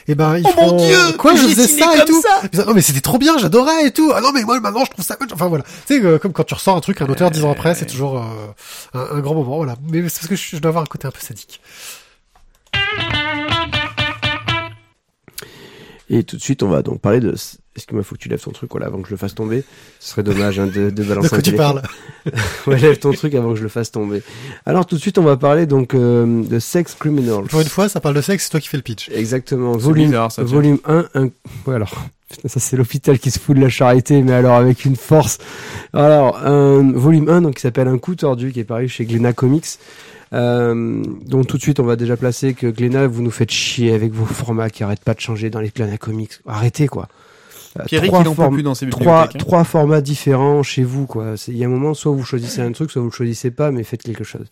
et ben ils Oh feront... mon Dieu Quoi, je faisais ça et tout ça Ils disaient, Non mais c'était trop bien, j'adorais et tout. Ah non mais moi maintenant je trouve ça... Enfin voilà. Tu sais, euh, comme quand tu ressors un truc, un auteur 10 ans après, c'est toujours euh, un, un grand moment. Voilà. Mais c'est parce que je, je dois avoir un côté un peu sadique. Et tout de suite, on va donc parler de. Est-ce qu'il faut que tu lèves ton truc voilà, avant que je le fasse tomber? Ce serait dommage hein, de, de De balancer quoi un tu téléphone. parles? Ouais, lève ton truc avant que je le fasse tomber. Alors tout de suite, on va parler donc euh, de Sex Criminals. Pour une fois, ça parle de sexe, c'est toi qui fais le pitch. Exactement. Volume, bizarre, ça, volume 1, un... Ouais, alors, putain, ça c'est l'hôpital qui se fout de la charité, mais alors avec une force. Alors, un volume 1, donc qui s'appelle Un coup tordu, qui est paru chez Glénat Comics. Euh, donc tout de suite, on va déjà placer que Glénat, vous nous faites chier avec vos formats qui arrêtent pas de changer dans les Glénat Comics. Arrêtez, quoi. Euh, Pierrick, trois plus dans ses Trois, hein. trois formats différents chez vous, quoi. C'est- Il y a un moment, soit vous choisissez un truc, soit vous le choisissez pas, mais faites quelque chose.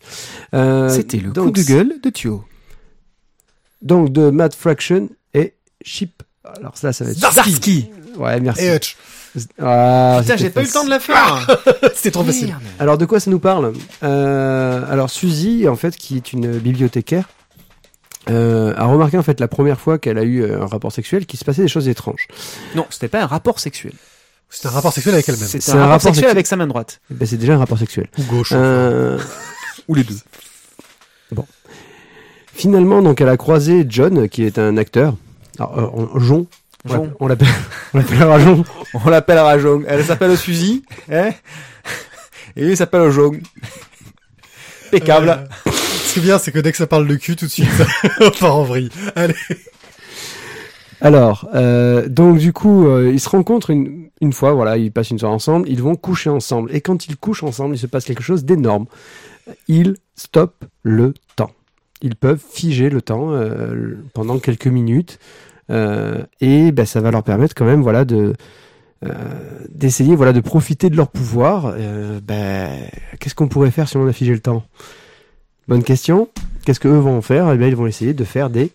Euh, C'était le donc, coup de gueule de Thio. Donc de Matt Fraction et Chip. Alors ça, ça va être... Zarsky Ouais, merci. Et Hutch. Ah, Putain, c'était j'ai pas eu le temps de la faire C'était trop facile. Merde. Alors de quoi ça nous parle euh, Alors Suzy, en fait, qui est une bibliothécaire, euh, a remarqué en fait la première fois qu'elle a eu euh, un rapport sexuel qu'il se passait des choses étranges. Non, c'était pas un rapport sexuel. C'est un rapport sexuel avec elle-même. C'est un, un rapport, rapport sexuel sexuel. avec sa main droite. Ben, c'est déjà un rapport sexuel. Ou gauche. Euh, Ou les deux. finalement, donc, elle a croisé John, qui est un acteur. Alors, euh, on- Jon. on Jon. l'appelle- On l'appelle, on Jon. L'appelle Rajong. Elle s'appelle Suzy. Hein Et lui, il s'appelle Jong. Impeccable. Euh, ce qui est bien, c'est que dès que ça parle de cul, tout de suite, on part en vrille. Allez. Alors, euh, donc du coup, euh, ils se rencontrent une, une fois, voilà, ils passent une soirée ensemble, ils vont coucher ensemble. Et quand ils couchent ensemble, il se passe quelque chose d'énorme. Ils stoppent le temps. Ils peuvent figer le temps euh, pendant quelques minutes. Euh, et ben, ça va leur permettre quand même, voilà, de euh, d'essayer, voilà, de profiter de leur pouvoir. Ben, qu'est-ce qu'on pourrait faire si on a figé le temps? Bonne question. Qu'est-ce que eux vont faire? Eh bien, ils vont essayer de faire des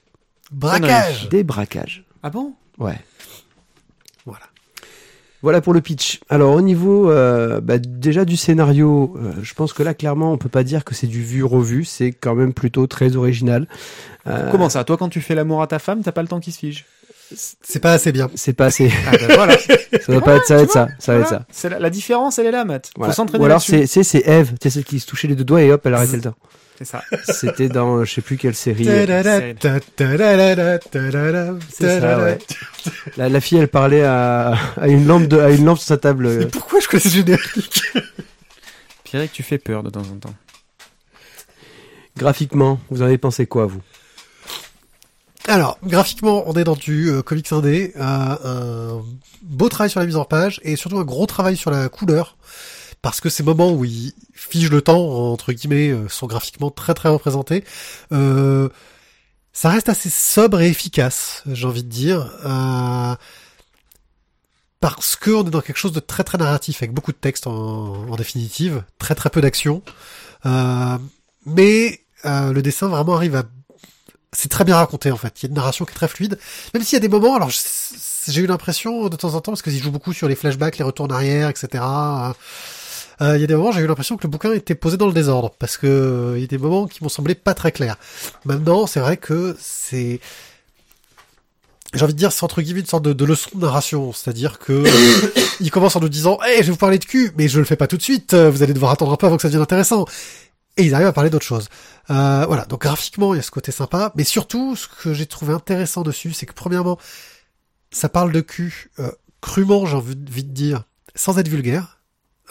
Braquage. des braquages. Ah bon? Ouais. Voilà. Voilà pour le pitch. Alors au niveau euh, bah, déjà du scénario, euh, je pense que là clairement on peut pas dire que c'est du vu revu, c'est quand même plutôt très original. Euh, Comment ça? Toi, quand tu fais l'amour à ta femme, t'as pas le temps qui se fige? C'est pas assez bien. C'est pas assez. Ah ben voilà. ça va pas être ça, va être ça, ça va être Voilà. ça. C'est la, la différence, elle est là, Matt. Voilà. Faut s'entraîner Ou alors c'est c'est Eve, c'est celle qui se touchait les deux doigts et hop elle arrêtait le temps. C'est ça. C'était dans je sais plus quelle série. C'est ça, ouais. La, la fille elle parlait à, à une lampe de à une lampe sur sa table. Mais pourquoi je connais ce générique Pierrick, tu fais peur de temps en temps. Graphiquement, vous en avez pensé quoi vous? Alors, graphiquement, on est dans du euh, comics indé, euh, un beau travail sur la mise en page et surtout un gros travail sur la couleur. Parce que ces moments où il fige le temps, entre guillemets, euh, sont graphiquement très très représentés. Euh, ça reste assez sobre et efficace, j'ai envie de dire. Euh, parce que on est dans quelque chose de très très narratif, avec beaucoup de texte en, définitive, très très peu d'action. Euh, mais euh, le dessin vraiment arrive à c'est très bien raconté en fait. Il y a une narration qui est très fluide, même s'il y a des moments. Alors j'ai eu l'impression de temps en temps parce qu'ils jouent beaucoup sur les flashbacks, les retours en arrière, etc. euh, Il y a des moments, j'ai eu l'impression que le bouquin était posé dans le désordre parce que euh, il y a des moments qui m'ont semblé pas très clairs. Maintenant, c'est vrai que c'est j'ai envie de dire, c'est entre guillemets une sorte de, leçon de narration, c'est-à-dire que euh, il commence en nous disant, hey, je vais vous parler de cul, mais je le fais pas tout de suite. euh, Vous allez devoir attendre un peu avant que ça devienne intéressant. Et ils arrivent à parler d'autre chose. Euh, voilà, donc graphiquement, il y a ce côté sympa, mais surtout, ce que j'ai trouvé intéressant dessus, c'est que premièrement, ça parle de cul euh, crûment, j'ai envie de dire, sans être vulgaire.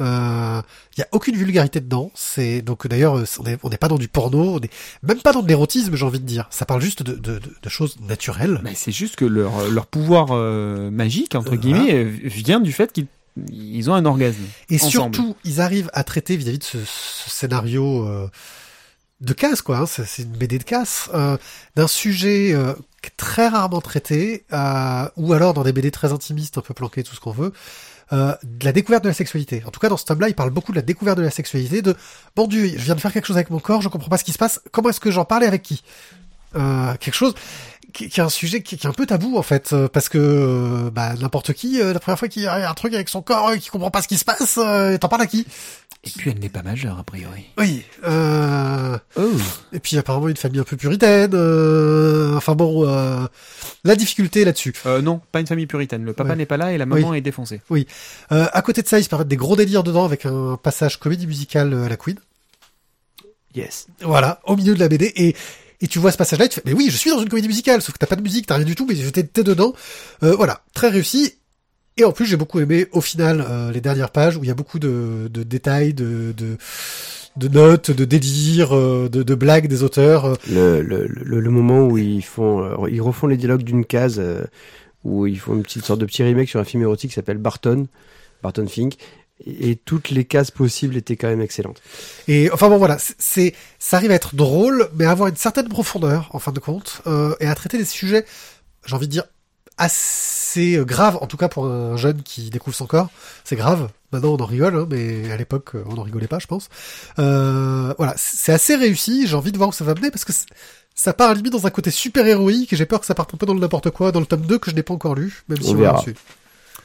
Euh, Il y a aucune vulgarité dedans. C'est donc d'ailleurs, euh, on est- on n'est pas dans du porno, on est même pas dans de l'érotisme, j'ai envie de dire. Ça parle juste de, de, de- de choses naturelles. Mais c'est juste que leur, leur pouvoir euh, magique, entre Euh, guillemets, euh, vient du fait qu'ils ils ont un orgasme. Et ensemble. surtout, ils arrivent à traiter vis-à-vis de ce, ce scénario euh, de casse, quoi. hein, c'est une BD de casse, euh, d'un sujet euh, très rarement traité, euh, ou alors dans des BD très intimistes, un peu planqués, tout ce qu'on veut. Euh, de la découverte de la sexualité. En tout cas, dans ce tome-là, il parle beaucoup de la découverte de la sexualité, de bon Dieu, je viens de faire quelque chose avec mon corps, je comprends pas ce qui se passe, comment est-ce que j'en parle et avec qui? Euh, Quelque chose qui, qui est un sujet qui, qui est un peu tabou en fait, euh, parce que euh, bah, n'importe qui, euh, la première fois qu'il y a un truc avec son corps, qui comprend pas ce qui se passe, euh, t'en parles à qui? Et puis elle n'est pas majeure, a priori. Oui. Euh... Oh. Et puis apparemment une famille un peu puritaine. euh, Enfin bon, euh... la difficulté là-dessus. Euh, non, pas une famille puritaine. Le papa Ouais. n'est pas là et la maman est défoncée. Euh, à côté de ça, il se des gros délires dedans avec un passage comédie musicale euh, à la Queen. Yes. Voilà, au milieu de la BD. Et, et tu vois ce passage-là, et tu fais, mais oui, je suis dans une comédie musicale, sauf que t'as pas de musique, t'as rien du tout, mais t'es t'es dedans. Euh, voilà, très réussi. Et en plus, j'ai beaucoup aimé, au final, euh, les dernières pages où il y a beaucoup de, de détails, de, de, de notes, de délires, euh, de, de blagues des auteurs. euh, Le, le, le, le moment où ils font, euh, ils refont les dialogues d'une case, où ils font une petite sorte de petit remake sur un film érotique qui s'appelle Barton, Barton Fink, et, toutes les cases possibles étaient quand même excellentes. Et enfin bon voilà, c'est- ça arrive à être drôle, mais à avoir une certaine profondeur en fin de compte, euh, et à traiter des sujets, j'ai envie de dire assez graves, en tout cas pour un jeune qui découvre son corps, c'est grave. Maintenant on en rigole, hein, mais à l'époque euh, on n'en rigolait pas, je pense. Euh, voilà, c'est assez réussi. J'ai envie de voir où ça va mener parce que ça part à limite dans un côté super héroïque et j'ai peur que ça parte un peu dans le n'importe quoi dans le tome 2 que je n'ai pas encore lu, même si On verra dessus.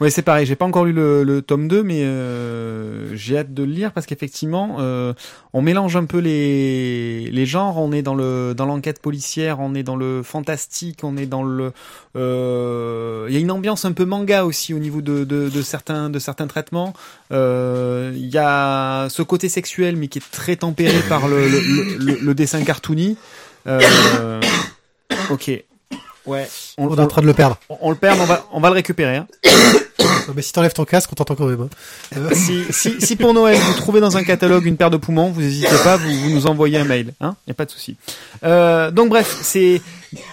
Ouais, c'est pareil. J'ai pas encore lu le, le tome 2, mais euh, j'ai hâte de le lire parce qu'effectivement, euh, on mélange un peu les les genres. On est dans le dans l'enquête policière, on est dans le fantastique, on est dans le euh, il y a une ambiance un peu manga aussi au niveau de, de, de certains de certains traitements. Euh, Il y a ce côté sexuel mais qui est très tempéré par le, le, le, le dessin cartoony. Euh, ok. Ouais. On, On est en train de le perdre. on- on le perd, mais on va on va le récupérer. Hein. Mais si t'enlèves ton casque, on t'entend quand même. hein. Euh, si, si, si pour Noël vous trouvez dans un catalogue une paire de poumons, vous n'hésitez pas, vous, vous nous envoyez un mail, hein, y a pas de souci. Euh, donc bref, c'est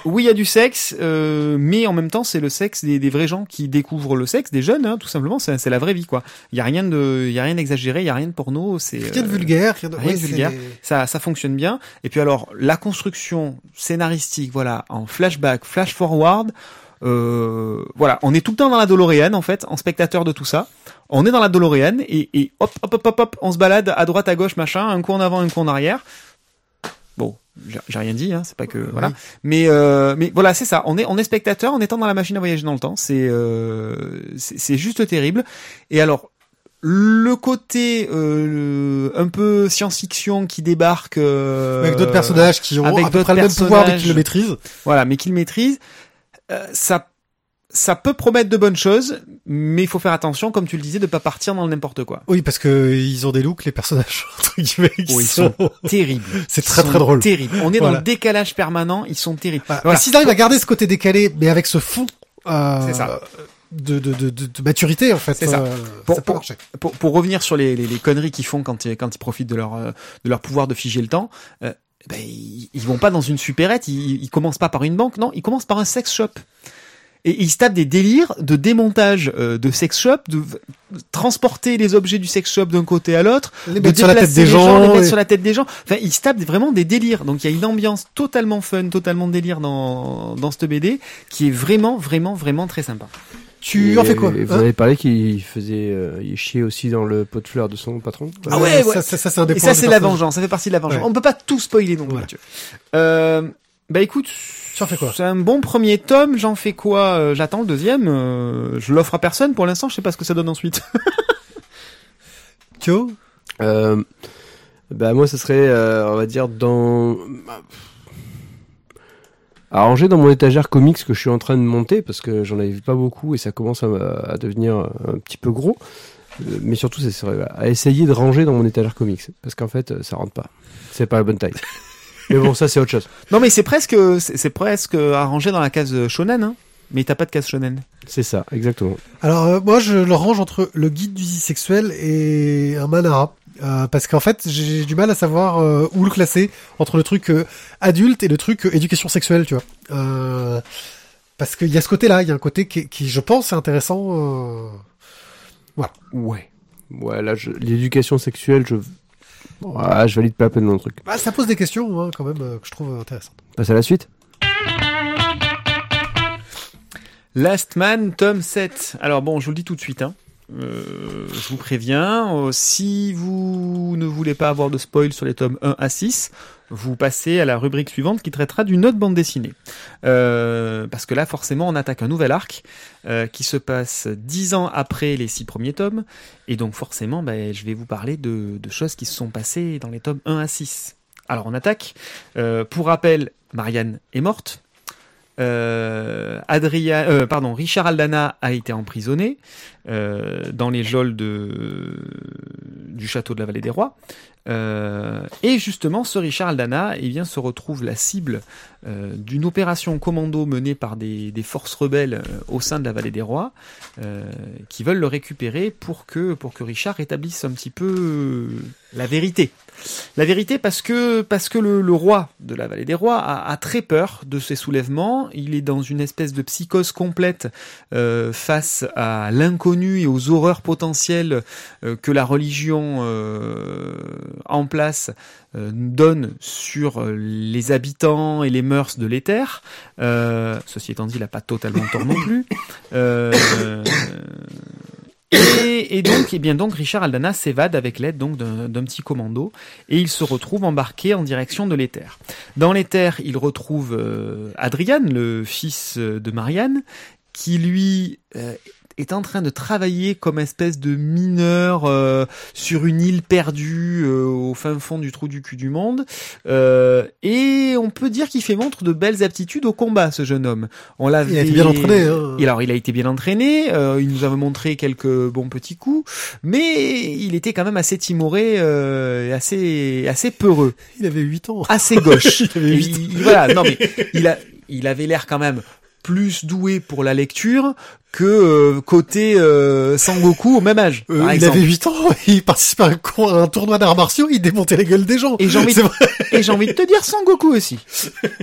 oui il y a du sexe, euh, mais en même temps c'est le sexe des, des vrais gens qui découvrent le sexe, des jeunes, hein, tout simplement, c'est la vraie vie quoi. Il y a rien de, il y a rien d'exagéré, il y a rien de porno, c'est Rien de euh, vulgaire, rien de, rien de vulgaire. ça, ça fonctionne bien. Et puis alors, la construction scénaristique, voilà, en flashback, flash forward, euh, voilà, on est tout le temps dans la DeLorean en fait, en spectateur de tout ça. On est dans la DeLorean et, et hop, hop, hop, hop, hop, on se balade à droite, à gauche, machin, un coup en avant, un coup en arrière. Bon, j'ai rien dit, hein, c'est pas que voilà. Oui. Mais euh, mais voilà, c'est ça. On est on est spectateur en étant dans la machine à voyager dans le temps. C'est euh, c'est juste terrible. Et alors le côté euh, un peu science-fiction qui débarque euh, Avec d'autres personnages qui ont avec à peu d'autres près le même pouvoir mais qui le maîtrisent. voilà, mais qu'il maîtrise, euh, ça ça peut promettre de bonnes choses, mais il faut faire attention, comme tu le disais, de pas partir dans le n'importe quoi. Oui, parce que ils ont des looks, les personnages, entre guillemets, qui Oh, ils sont... Terrible. C'est très très drôle. Terrible. On est dans le décalage permanent. Ils sont terribles. Voilà. Voilà. Mais S'ils arrivent à garder ce côté décalé, mais avec ce fond euh, ça. De, de, de, de, maturité, en fait, C'est ça. euh, Pour- ça pour- pour, pour revenir sur les, les, les conneries qu'ils font quand, ils- quand ils profitent de leur, euh, de leur pouvoir de figer le temps, euh, ben, ils, ils vont pas dans une supérette, ils, ils commencent pas par une banque, non, ils commencent par un sex shop. Et ils se tapent des délires de démontage euh, de sex shop, de transporter les objets du sex shop d'un côté à l'autre, de mettre sur la tête des les gens, les mettre et- sur la tête des gens. Enfin, ils se tapent vraiment des délires. Donc il y a une ambiance totalement fun, totalement délire dans, dans cette BD qui est vraiment, vraiment, vraiment très sympa. Tu en fais quoi Et Vous hein avez parlé qu'il faisait euh, il chier aussi dans le pot de fleurs de son patron? Ah ouais, ouais. Ça, ça, ça, c'est un des Et points ça, c'est la vengeance. Ça fait partie de la vengeance. Ouais. On peut pas tout spoiler non plus. Voilà. Euh, bah écoute, Tu en fais quoi? c'est un bon premier tome. J'en fais quoi? Euh, J'attends le deuxième. Euh, je l'offre à personne pour l'instant. Je sais pas ce que ça donne ensuite. Thio Euh, bah moi, ça serait, euh, on va dire, dans à ranger dans mon étagère comics que je suis en train de monter parce que j'en avais pas beaucoup et ça commence à, à devenir un petit peu gros. Euh, Mais surtout, serait à essayer de ranger dans mon étagère comics parce qu'en fait, euh, ça rentre pas. C'est pas la bonne taille. Mais bon, ça c'est autre chose. non, mais c'est presque, c'est c'est presque arrangé dans la case shonen. Hein. Mais t'as pas de case shonen. C'est ça, exactement. Alors euh, moi je le range entre le guide du sexuel et un Manara. Euh, parce qu'en fait j'ai du mal à savoir euh, où le classer entre le truc euh, adulte et le truc euh, éducation sexuelle, tu vois. Euh, parce qu'il y a ce côté-là, il y a un côté qui, qui je pense est intéressant. euh, Ouais. Ouais, là, je- l'éducation sexuelle, je, ouais, je valide pas la peine dans le truc. Bah, ça pose des questions hein, quand même euh, que je trouve intéressantes. On Passe à la suite. Last Man, tome 7. Alors bon, je vous le dis tout de suite. Hein. Euh, je vous préviens, euh, si vous ne voulez pas avoir de spoil sur les tomes 1 à 6, vous passez à la rubrique suivante qui traitera d'une autre bande dessinée. Euh, parce que là, forcément, on attaque un nouvel arc qui se passe dix ans après les six premiers tomes. Et donc forcément, ben, je vais vous parler de, choses qui se sont passées dans les tomes 1 à 6. Alors on attaque. Pour rappel, Marianne est morte. Euh, Adrien, euh, pardon, Richard Aldana a été emprisonné euh, dans les geôles du château de la Vallée des Rois. Et justement, ce Richard Aldana eh bien, se retrouve la cible euh, d'une opération commando menée par des, forces rebelles euh, au sein de la Vallée des Rois, euh, qui veulent le récupérer pour que, Richard établisse un petit peu la vérité. La vérité parce que, parce que le, roi de la Vallée des Rois a, très peur de ces soulèvements. Il est dans une espèce de psychose complète face à l'inconnu et aux horreurs potentielles que la religion en place donne sur euh, les habitants et les mœurs de l'éther. Euh, ceci étant dit, il n'a pas totalement tort non plus. Euh, et, et donc, et bien donc, Richard Aldana s'évade avec l'aide donc d'un petit commando et il se retrouve embarqué en direction de l'éther. Dans l'éther, il retrouve euh, Adrian, le fils euh, de Marianne, qui lui euh, est en train de travailler comme espèce de mineur euh, sur une île perdue euh, au fin fond du trou du cul du monde. Euh, et on peut dire qu'il fait montre de belles aptitudes au combat, ce jeune homme. On l'avait. Il a été bien entraîné. Hein. Et alors, il a été bien entraîné. il nous avait montré quelques bons petits coups, mais il était quand même assez timoré, assez assez peureux, Il avait 8 ans. assez gauche. Il avait Et 8 il- voilà, non mais il a, il avait l'air quand même plus doué pour la lecture que euh, côté euh, Sangoku au même âge. Euh, il exemple. avait 8 ans, il participait à un, tournoi d'arts martiaux, il démontait les gueules des gens. Et j'ai envie, de... vrai, et j'ai envie de te dire Sangoku aussi.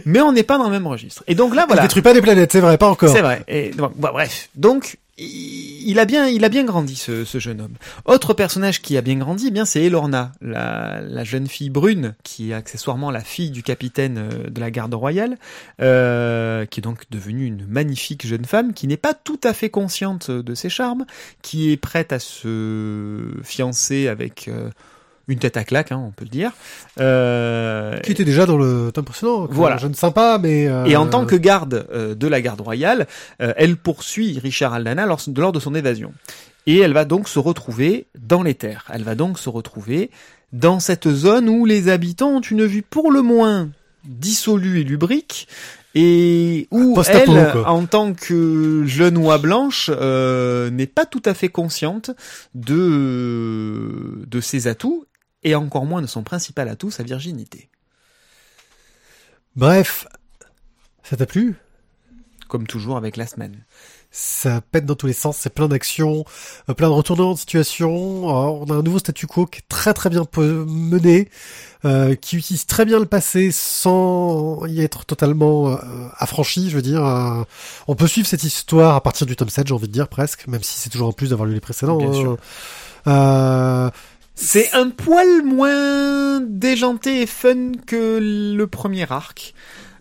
Mais on n'est pas dans le même registre. Et donc là, il voilà. détruit pas des planètes, c'est vrai, pas encore. C'est vrai. Et donc, bah, bref. Donc, il a bien, il a bien grandi ce, jeune homme. Autre personnage qui a bien grandi, eh bien c'est Elorna, la, la jeune fille brune qui est accessoirement la fille du capitaine euh, de la garde royale, euh, qui est donc devenue une magnifique jeune femme qui n'est pas tout à fait consciente de ses charmes, qui est prête à se fiancer avec euh, une tête à claque, hein, on peut le dire. Euh, Qui était déjà dans le tome précédent. Voilà. Un jeune sympa, mais... euh, et en tant que garde euh, de la garde royale, euh, elle poursuit Richard Aldana lors, lors de son évasion. Et elle va donc se retrouver dans les terres. Elle va donc se retrouver dans cette zone où les habitants ont une vue pour le moins dissolue et lubrique, et où Post-apo, elle, en tant que jeune oie blanche, euh, n'est pas tout à fait consciente de, de ses atouts, et encore moins de son principal atout, sa virginité. Bref, ça t'a plu? Comme toujours avec la semaine. Ça pète dans tous les sens, c'est plein d'actions, euh, plein de retournements de situation. Alors, on a un nouveau statu quo qui est très très bien mené, euh, qui utilise très bien le passé sans y être totalement euh, affranchi, je veux dire. euh, on peut suivre cette histoire à partir du tome 7, j'ai envie de dire presque, même si c'est toujours en plus d'avoir lu les précédents. Bien hein. sûr. C'est un poil moins déjanté et fun que le premier arc.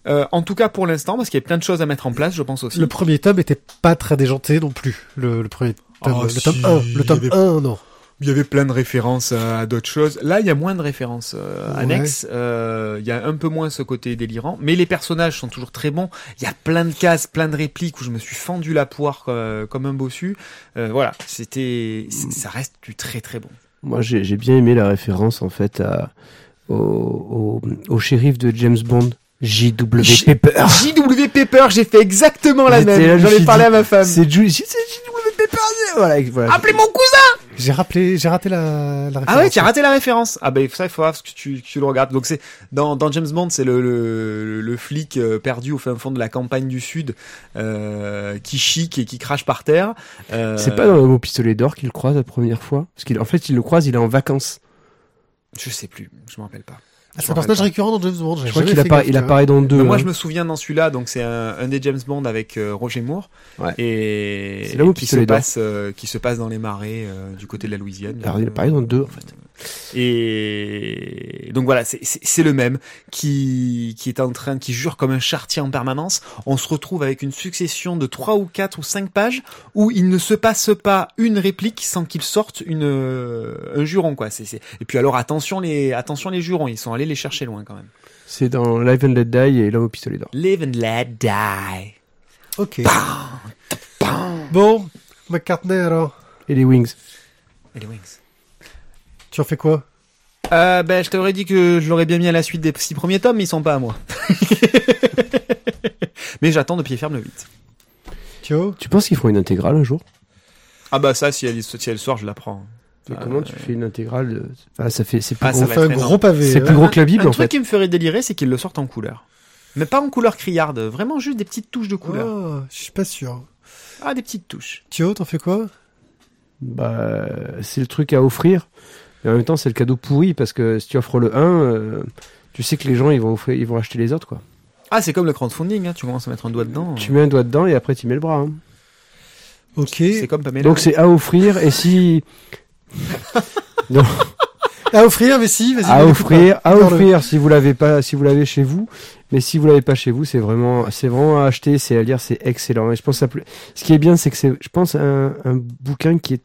Euh, en tout cas pour l'instant, parce qu'il y a plein de choses à mettre en place, je pense aussi. le premier tome était pas très déjanté non plus. Le, le premier tome, Ah, le si, tome 1, il le tome avait- 1, non. Il y avait plein de références à, d'autres choses. Là, il y a moins de références euh, Ouais. annexes. Euh, il y a un peu moins ce côté délirant. Mais les personnages sont toujours très bons. Il y a plein de cases, plein de répliques où je me suis fendu la poire euh, comme un bossu. Euh, voilà, c'était, ça reste du très très bon. Moi, j'ai bien aimé la référence en fait à, au, au, au shérif de James Bond, J.W. J- Pepper. J.W. Pepper, j'ai fait exactement la même. je J'en ai parlé à ma femme. C'est J.W. Pepper. Voilà, voilà. Appelez mon cousin J'ai rappelé, j'ai raté la, la référence. Ah ouais, tu as raté la référence. Ah ben ça, il faut voir que tu, que tu le regardes. Donc c'est dans, dans James Bond, c'est le, le, le flic euh, perdu au fin fond de la campagne du sud euh, qui chic et qui crache par terre. Euh, C'est pas dans le mot pistolet d'or qu'il croise la première fois? Parce qu'en fait, il le croise, il est en vacances. Je sais plus, je m'en rappelle pas. C'est un personnage pas. récurrent dans James Bond. Je crois qu'il apparaît, dans deux. Mais moi, hein. je me souviens dans celui-là, donc c'est un, un des James Bond avec euh, Roger Moore, Ouais. et, C'est là où et qui se passe, euh, qui se passe dans les marais euh, du côté de la Louisiane. Alors, il apparaît dans deux en fait. Et donc voilà, c'est- le même qui qui est en train, qui jure comme un chartier en permanence. On se retrouve avec une succession de trois ou quatre ou cinq pages où il ne se passe pas une réplique sans qu'il sorte une euh, un juron quoi. Et puis alors attention les attention les jurons, ils sont allés les chercher loin quand même. C'est dans Live and Let Die et l'homme au pistolet d'or. Live and let die. Ok. Bon, McCartney alors, Et les Wings. Et les wings. Tu en fais quoi? Euh, ben, je t'aurais dit que je l'aurais bien mis à la suite des six premiers tomes, mais ils sont pas à moi. mais j'attends de pied ferme le 8. Thio Tu penses qu'ils feront une intégrale un jour? Ah bah ça, si elle, si elle sort, je la prends. Mais Ah, comment tu fais une intégrale de- Ah, ça fait, c'est plus Ah, gros. ça fait un pavé. C'est hein. plus gros que la Bible Un en truc fait. qui me ferait délirer, c'est qu'ils le sortent en couleur. Mais pas en couleur criarde, vraiment juste des petites touches de couleur. Ah, je suis pas sûr. Ah, des petites touches. Thio, t'en fais quoi? Bah, c'est le truc à offrir. Et en même temps, c'est le cadeau pourri parce que si tu offres le 1, euh, tu sais que les gens ils vont, offrir, ils vont acheter les autres quoi. Ah, c'est comme le crowdfunding, hein, tu commences à mettre un doigt dedans. Tu mets un doigt dedans et après tu mets le bras. hein. Ok. C'est comme Pamela. Donc c'est à offrir et si À offrir, mais si, vas-y. à offrir, à offrir si vous l'avez pas, si vous l'avez chez vous. Mais si vous l'avez pas chez vous, c'est vraiment, c'est vraiment à acheter, c'est à lire, c'est excellent. Et je pense que ça peut- ce qui est bien, c'est que c'est, je pense, un, un bouquin qui est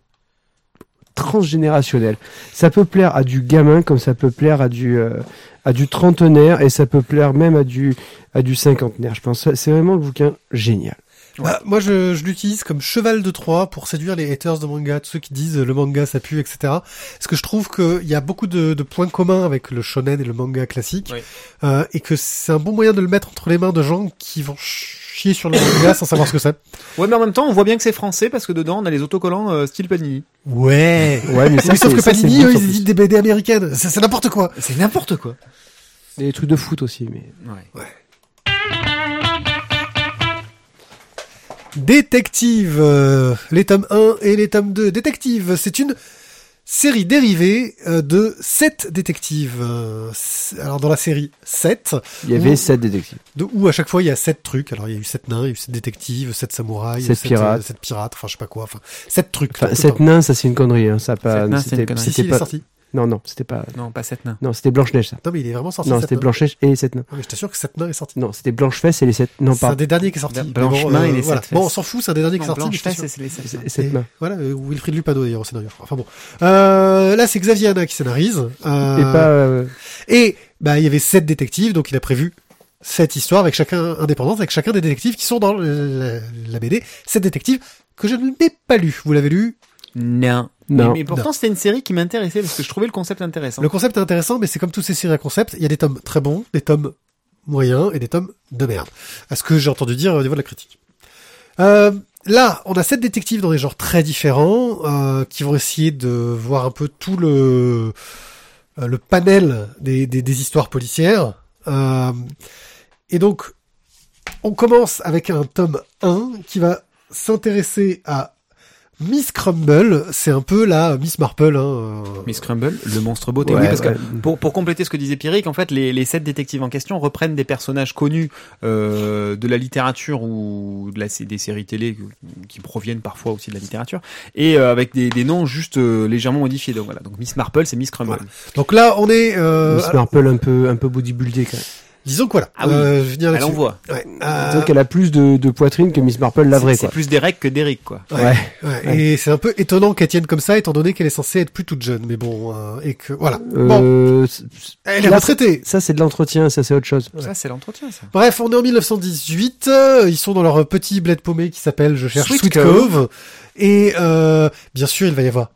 transgénérationnel. Ça peut plaire à du gamin comme ça peut plaire à du, euh, à du trentenaire et ça peut plaire même à du, à du cinquantenaire. Je pense que c'est vraiment le bouquin génial. Bah, moi, je, je l'utilise comme cheval de Troie pour séduire les haters de manga, tous ceux qui disent le manga ça pue, etc. Parce que je trouve qu'il y a beaucoup de, de points communs avec le shonen et le manga classique, Oui. euh, et que c'est un bon moyen de le mettre entre les mains de gens qui vont chier sur le manga sans savoir ce que c'est. Ouais, mais en même temps, on voit bien que c'est français parce que dedans, on a les autocollants euh, style Panini. Ouais. Ouais, mais ça, Mais sauf que ça, Panini, eux, ils éditent des BD américaines. C'est c'est n'importe quoi. C'est n'importe quoi. Il y a des trucs de foot aussi, mais. Ouais. Détective, euh, les tomes 1 et les tomes 2. Détective, c'est une série dérivée euh, de 7 détectives. Euh, alors dans la série 7, Il y avait Ouh. sept détectives. de, où à chaque fois il y a 7 trucs. Alors il y a eu 7 nains, il y a eu 7 détectives, 7 samouraïs, Sept 7 pirates. 7 pirates, enfin je sais pas quoi, enfin 7 trucs. Enfin, tout le sept temps. nains, ça c'est une connerie. Hein. Ça pas. C'était-. Si, pas. sorti. Non, non, c'était pas. Non, pas sept nains. Non, c'était Blanche Neige. Ça. Non mais il est vraiment sorti. Non, sept c'était nains. Blanche Neige et sept nains. Mais je t'assure que 7 nains est sorti. Non, c'était Blanche Fesse et les sept. Non, C'est un des derniers qui est sorti. Blanche-Main et les voilà. sept Bon, on s'en fout, c'est un des derniers qui est sorti. mais Blanche je t'assure. Fesse, c'est les sept. Et sept Et nains. Voilà, euh, Wilfried Lupano d'ailleurs au scénario. Enfin bon. Euh, là, c'est Xavier Hanna qui scénarise. Euh, Et pas. euh, Et bah il y avait sept détectives, donc il a prévu sept histoires avec chacun indépendante, avec chacun des détectives qui sont dans la, la BD. Sept détectives que je ne l'ai pas lu. Vous l'avez lu? Non. Non. Mais, mais pourtant, c'était une série qui m'intéressait parce que je trouvais le concept intéressant. Le concept est intéressant, mais c'est comme toutes ces séries à concept. Il y a des tomes très bons, des tomes moyens et des tomes de merde. À ce que j'ai entendu dire au niveau de la critique. Euh, là, on a sept détectives dans des genres très différents euh, qui vont essayer de voir un peu tout le euh, le panel des, des, des histoires policières. Euh, et donc, on commence avec un tome 1 qui va s'intéresser à Miss Crumble. C'est un peu la Miss Marple. Hein, euh, Miss Crumble, le monstre beauté. Ouais, oui, parce ouais. que pour, pour compléter ce que disait Pierrick, en fait, les, les sept détectives en question reprennent des personnages connus euh, de la littérature ou de la, des séries télé qui proviennent parfois aussi de la littérature, et euh, avec des, des noms juste euh, légèrement modifiés. Donc voilà. Donc Miss Marple, c'est Miss Crumble. Voilà. Donc là, on est. Euh, Miss Marple un peu, un peu bodybuildé quand même. Disons que voilà. Ah oui. Euh, je vais venir Elle là-dessus. envoie. Ouais. Euh, Disons qu'elle a plus de, de poitrine que Miss Marple la vraie, C'est plus Derek que Derek, quoi. ouais. Ouais. ouais. Et c'est un peu étonnant qu'elle tienne comme ça, étant donné qu'elle est censée être plus toute jeune. Mais bon, euh, et que voilà. Bon, Euh, c- elle est là, retraitée. ça c'est de l'entretien, ça c'est autre chose. Ça, c'est l'entretien, ça. Bref, on est en 1918. euh, ils sont dans leur petit bled paumé qui s'appelle, je cherche, Sweet, Sweet Cove. Cove. Et euh, bien sûr, il va y avoir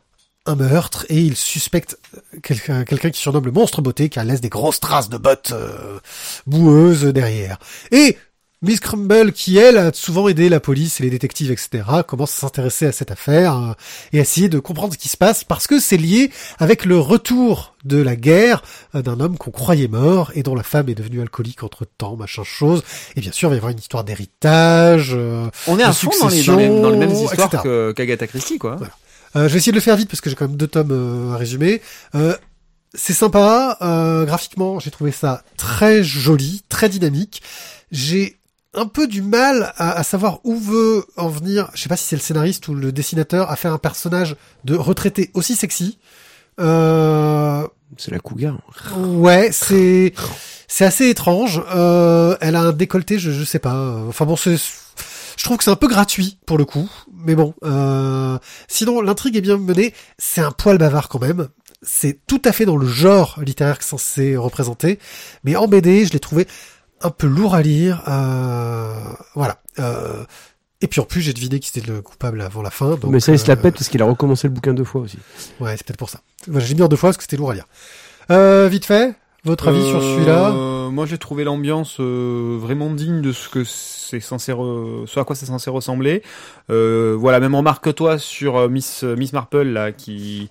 un meurtre et ils suspectent quelqu'un quelqu'un qui surnomme le monstre beauté qui laisse des grosses traces de bottes euh, boueuses derrière. Et Miss Crumble, qui elle a souvent aidé la police et les détectives, etc., commence à s'intéresser à cette affaire euh, et à essayer de comprendre ce qui se passe parce que c'est lié avec le retour de la guerre euh, d'un homme qu'on croyait mort et dont la femme est devenue alcoolique entre temps, machin chose. Et bien sûr, il va y avoir une histoire d'héritage. euh, On est à fond dans les, dans les, dans les mêmes histoires qu'Agatha Christie, quoi. Ouais. Euh, je vais essayer de le faire vite parce que j'ai quand même deux tomes euh, à résumer. Euh, c'est sympa, euh, graphiquement j'ai trouvé ça très joli, très dynamique. J'ai un peu du mal à, à savoir où veut en venir, je sais pas si c'est le scénariste ou le dessinateur, à faire un personnage de retraité aussi sexy. Euh, C'est la cougar. ouais, c'est c'est assez étrange. Euh, elle a un décolleté, je je sais pas. Enfin bon, c'est trouve que c'est un peu gratuit pour le coup, mais bon. Euh, sinon, l'intrigue est bien menée. C'est un poil bavard quand même. C'est tout à fait dans le genre littéraire que c'est censé représenter, mais en BD, je l'ai trouvé un peu lourd à lire. Euh, voilà. Euh, et puis en plus, j'ai deviné qui c'était le coupable avant la fin. Donc, Mais ça il se la euh, pète parce qu'il a recommencé le bouquin deux fois aussi. Ouais, c'est peut-être pour ça. J'ai mis en deux fois parce que c'était lourd à lire. Euh, vite fait, votre avis sur celui-là Euh, Moi, j'ai trouvé l'ambiance euh, vraiment digne de ce que c'est censé, re- ce à quoi c'est censé ressembler. Euh, voilà, même remarque que toi sur euh, Miss Miss Marple là, qui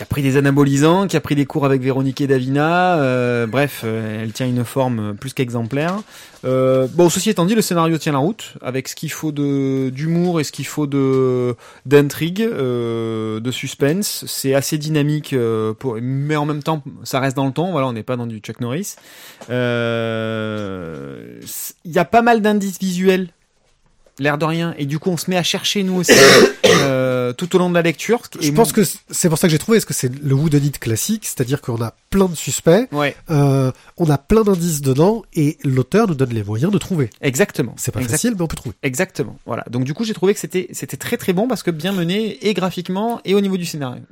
qui a pris des anabolisants, qui a pris des cours avec Véronique et Davina. euh, bref, euh, elle tient une forme plus qu'exemplaire. Euh, bon, ceci étant dit, le scénario tient la route avec ce qu'il faut de d'humour et ce qu'il faut de d'intrigue, euh, de suspense. C'est assez dynamique, euh, pour, mais en même temps, ça reste dans le ton. Voilà, on n'est pas dans du Chuck Norris. Euh, Il y a pas mal d'indices visuels, l'air de rien, et du coup, on se met à chercher nous aussi euh, tout au long de la lecture. Je pense que c'est pour ça que j'ai trouvé, est-ce que c'est le Whodunit classique, c'est-à-dire qu'on a plein de suspects, ouais, euh, on a plein d'indices dedans, et l'auteur nous donne les moyens de trouver. exactement. C'est pas facile, mais on peut trouver. Exactement. Voilà. Donc du coup, j'ai trouvé que c'était c'était très très bon parce que bien mené et graphiquement et au niveau du scénario.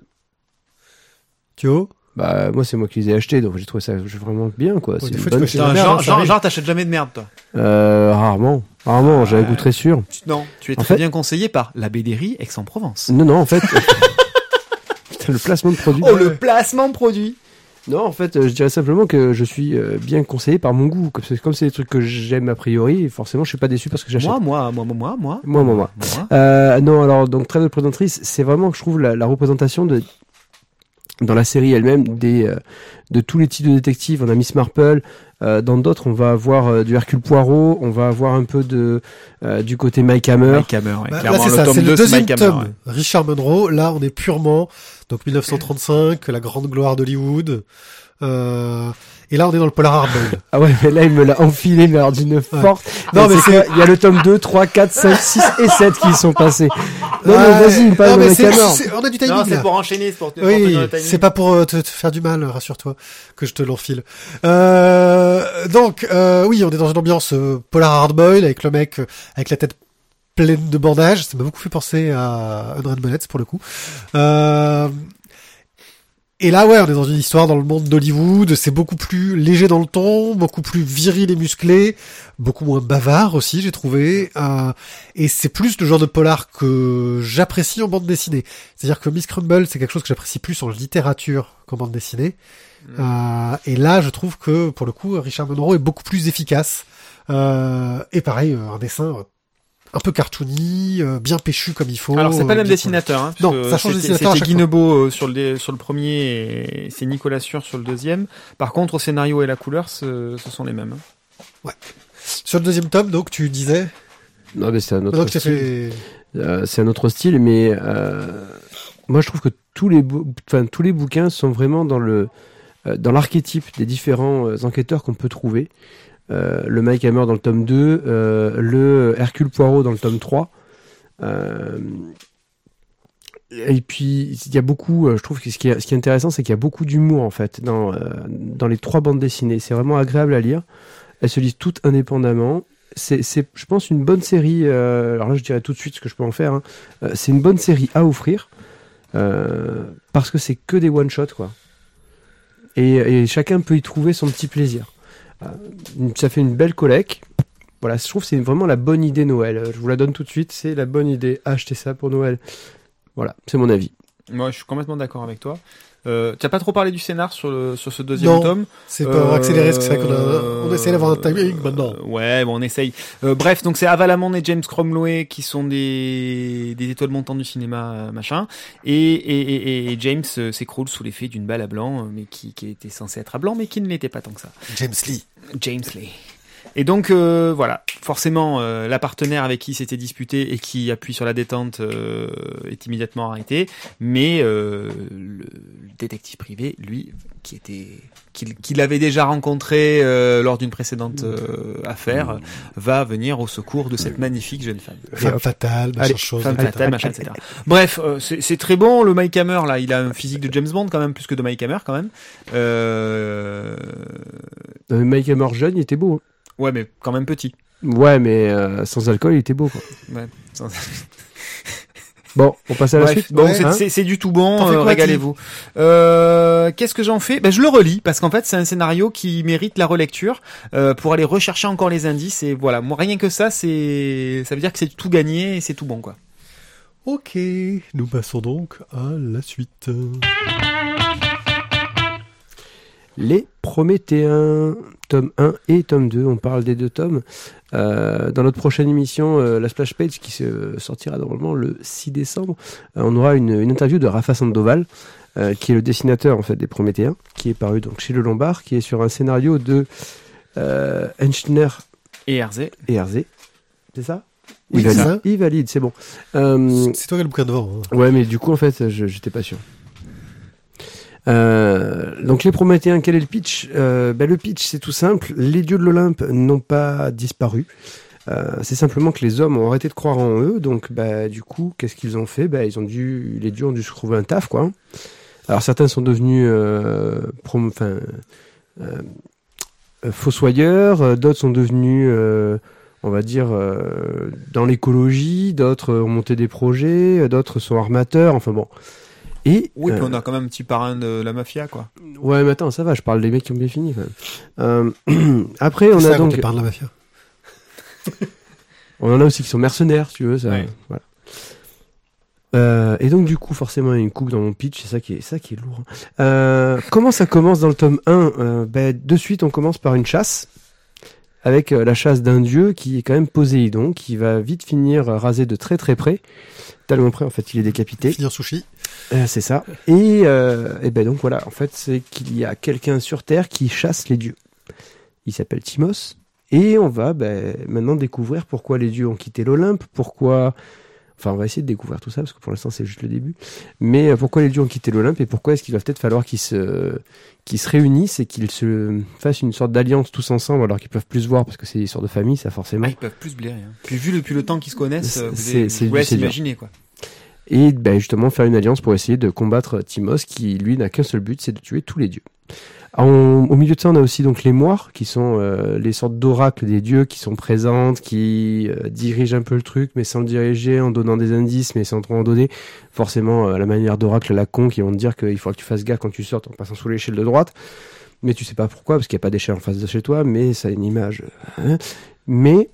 Thio Bah moi c'est moi qui les ai achetés donc j'ai trouvé ça vraiment bien quoi. Ouais, des fois, tu bonne merde, genre, t'achètes jamais de merde, toi. Euh, rarement, rarement. J'ai un goût très sûr. Tu- Non, tu es En très fait- bien conseillé par la BDRI Aix-en-Provence. Non non en fait. Putain, le placement de produit. Oh, le placement de produit Non, en fait, euh, je dirais simplement que je suis euh, bien conseillé par mon goût. Comme c'est comme c'est des trucs que j'aime a priori, forcément, je suis pas déçu parce que j'achète. Moi, moi, moi, moi, moi, moi. Moi, moi, moi. Euh, non, alors donc très de présentatrice, c'est vraiment, je trouve, la, la représentation de dans la série elle-même des euh, de tous les types de détectives. On a Miss Marple. euh, dans d'autres, on va avoir euh, du Hercule Poirot. On va avoir un peu de euh, du côté Mike Hammer. Mike Hammer, ouais. Bah, là, Clairement, c'est le ça, tome c'est 2, le c'est deuxième Mike Hammer. tome. ouais. Richard Monroe, là, on est purement, donc 1935, la grande gloire d'Hollywood. Euh, et là, on est dans le Polar Hardboiled. Ah ouais, mais là, il me l'a enfilé, mais alors d'une force. Non, mais c'est il y a le tome 2, 3, 4, 5, 6 et 7 qui y sont passés. Non, Ouais. mais vas-y, il me parle Non, de mais c'est- On a du timing, Non, c'est pour enchaîner, c'est pour, pour Oui, c'est pas pour euh, te, te faire du mal, rassure-toi, que je te l'enfile. Euh, donc, euh, oui, on est dans une ambiance euh, polar hardboil avec le mec avec la tête pleine de bandages. Ça m'a beaucoup fait penser à Unread Bullets pour le coup. Euh, et là, ouais, on est dans une histoire dans le monde d'Hollywood. C'est beaucoup plus léger dans le ton, beaucoup plus viril et musclé, beaucoup moins bavard aussi, j'ai trouvé. Euh, et c'est plus le genre de polar que j'apprécie en bande dessinée. C'est-à-dire que Miss Crumble, c'est quelque chose que j'apprécie plus en littérature qu'en bande dessinée. Euh, et là, je trouve que, pour le coup, Richard Monroe est beaucoup plus efficace. Euh, et pareil, un dessin un peu cartoony, euh, bien péchu comme il faut. Alors c'est pas euh, le même bien dessinateur. Hein, Non, ça change de dessinateur C'était chaque Guy fois. Nebeau euh, sur le sur le premier et c'est Nicolas Sûr sur le deuxième. Par contre, au scénario et la couleur, ce, ce sont les mêmes. hein. Sur le deuxième tome, donc, tu disais? Non, mais c'est un autre Donc, style. fait. Euh, c'est un autre style, mais euh, moi je trouve que tous les, bou- enfin, tous les bouquins sont vraiment dans le euh, dans l'archétype des différents euh, enquêteurs qu'on peut trouver. Euh, le Mike Hammer dans le tome 2, euh, le Hercule Poirot dans le tome 3. Euh, et puis il y a beaucoup, je trouve que ce qui est, intéressant, c'est qu'il y a beaucoup d'humour en fait dans, dans les trois bandes dessinées. C'est vraiment agréable à lire. Elles se lisent toutes indépendamment. C'est, je pense, une bonne série. alors là, je dirais tout de suite ce que je peux en faire. hein. C'est une bonne série à offrir parce que c'est que des one shot quoi. Et chacun peut y trouver son petit plaisir. Euh, ça fait une belle collecte. Voilà, je trouve que c'est vraiment la bonne idée Noël. Euh, Je vous la donne tout de suite. C'est la bonne idée. Achetez ça pour Noël. Voilà, c'est mon avis. Moi, je suis complètement d'accord avec toi. Euh, tu as pas trop parlé du scénar sur le sur ce deuxième Non. tome. C'est pas Euh, accéléré, parce que c'est vrai qu'on a, on essaie d'avoir un timing maintenant. Euh, ouais, bon, on essaye. Euh, bref, donc c'est Avalamon et James Cromwell qui sont des, des étoiles montantes du cinéma, euh, machin. Et, et, et, et James euh, s'écroule sous l'effet d'une balle à blanc, euh, mais qui, qui était censée être à blanc, mais qui ne l'était pas tant que ça. James Lee. James Lee. Et donc euh, voilà, forcément, euh, la partenaire avec qui s'était disputé et qui appuie sur la détente euh, est immédiatement arrêtée, mais euh, le détective privé, lui, qui était qu'il avait déjà rencontré euh, lors d'une précédente euh, affaire, va venir au secours de cette magnifique jeune femme. Femme fatale, machin Allez, chose. Femme etc. fatale, machin, etc. Bref, euh, c'est c'est très bon. Le Mike Hammer, là, il a un physique de James Bond quand même, plus que de Mike Hammer quand même. Euh... Euh, Mike Hammer jeune, il était beau. hein. Ouais, mais quand même petit. Ouais, mais euh, sans alcool, il était beau. Quoi. Ouais. Sans- Bon, on passe à la Bref, suite. bon, Ouais. c'est- Hein c'est du tout bon, euh, régalez-vous. Euh, Qu'est-ce que j'en fais? Ben, Je le relis, parce qu'en fait, c'est un scénario qui mérite la relecture euh, pour aller rechercher encore les indices. Et voilà, moi, rien que ça, c'est ça veut dire que c'est tout gagné et c'est tout bon, quoi. Ok, nous passons donc à la suite. Les Prométhéens, tome 1 et tome 2, on parle des deux tomes. Euh, dans notre prochaine émission, euh, la Splash Page, qui se sortira normalement le 6 décembre, euh, on aura une, une interview de Rafa Sandoval, euh, qui est le dessinateur en fait des Prométhéens, qui est paru donc chez Le Lombard, qui est sur un scénario de euh, Et RZ. et Herzé. C'est ça? Il c'est valide, ça. il valide, c'est bon. Euh, C'est toi qui as le bouquin devant. hein. Ouais, mais du coup, en fait, je j'étais pas sûr. Euh, donc les Prométhéens, quel est le pitch? Euh, ben, Le pitch, c'est tout simple. Les dieux de l'Olympe n'ont pas disparu. Euh, c'est simplement que les hommes ont arrêté de croire en eux. Donc, bah, du coup, qu'est-ce qu'ils ont fait? Bah, ils ont dû, Les dieux ont dû se trouver un taf, quoi. Alors certains sont devenus prom- fossoyeurs, d'autres sont devenus, on va dire, dans l'écologie, d'autres ont monté des projets, d'autres sont armateurs, enfin bon. Et Oui, puis euh, on a quand même un petit parrain de la mafia, quoi. ouais, mais attends, ça va. Je parle des mecs qui ont bien fini. Quand même. Euh, après, on C'est a ça quand donc tu parles de la mafia. On en a aussi qui sont mercenaires, si tu veux. Ça, Ouais. voilà. Euh, et donc du coup, forcément, il y a une coupe dans mon pitch, c'est ça qui est, ça qui est lourd. Euh, comment ça commence dans le tome 1 euh, ben, De suite, on commence par une chasse, avec euh, la chasse d'un dieu qui est quand même Poséidon, qui va vite finir euh, rasé de très très près, tellement près en fait, il est décapité. Finir sushi. Euh, c'est ça. Et, euh, et ben donc voilà, en fait, c'est qu'il y a quelqu'un sur Terre qui chasse les dieux. Il s'appelle Timos. Et on va ben, maintenant découvrir pourquoi les dieux ont quitté l'Olympe, pourquoi... Enfin, on va essayer de découvrir tout ça, parce que pour l'instant, c'est juste le début. Mais euh, pourquoi les dieux ont quitté l'Olympe et pourquoi est-ce qu'il va peut-être falloir qu'ils se, qu'ils se réunissent et qu'ils se fassent une sorte d'alliance tous ensemble, alors qu'ils peuvent plus se voir, parce que c'est des histoires de famille, ça forcément. Ah, ils peuvent plus se blairer. Hein. Puis vu depuis le temps qu'ils se connaissent, C'est- vous avez- vous imaginer, quoi. Et ben, justement faire une alliance pour essayer de combattre Timos qui lui n'a qu'un seul but, c'est de tuer tous les dieux. Au milieu de ça, on a aussi donc les moires qui sont euh, les sortes d'oracles des dieux qui sont présentes, qui euh, dirigent un peu le truc, mais sans le diriger, en donnant des indices, mais sans trop en donner. Forcément, euh, à la manière d'oracle la con qui vont te dire qu'il faut que tu fasses gaffe quand tu sortes en passant sous l'échelle de droite. Mais tu sais pas pourquoi, parce qu'il n'y a pas d'échelle en face de chez toi, mais ça a une image. hein. Mais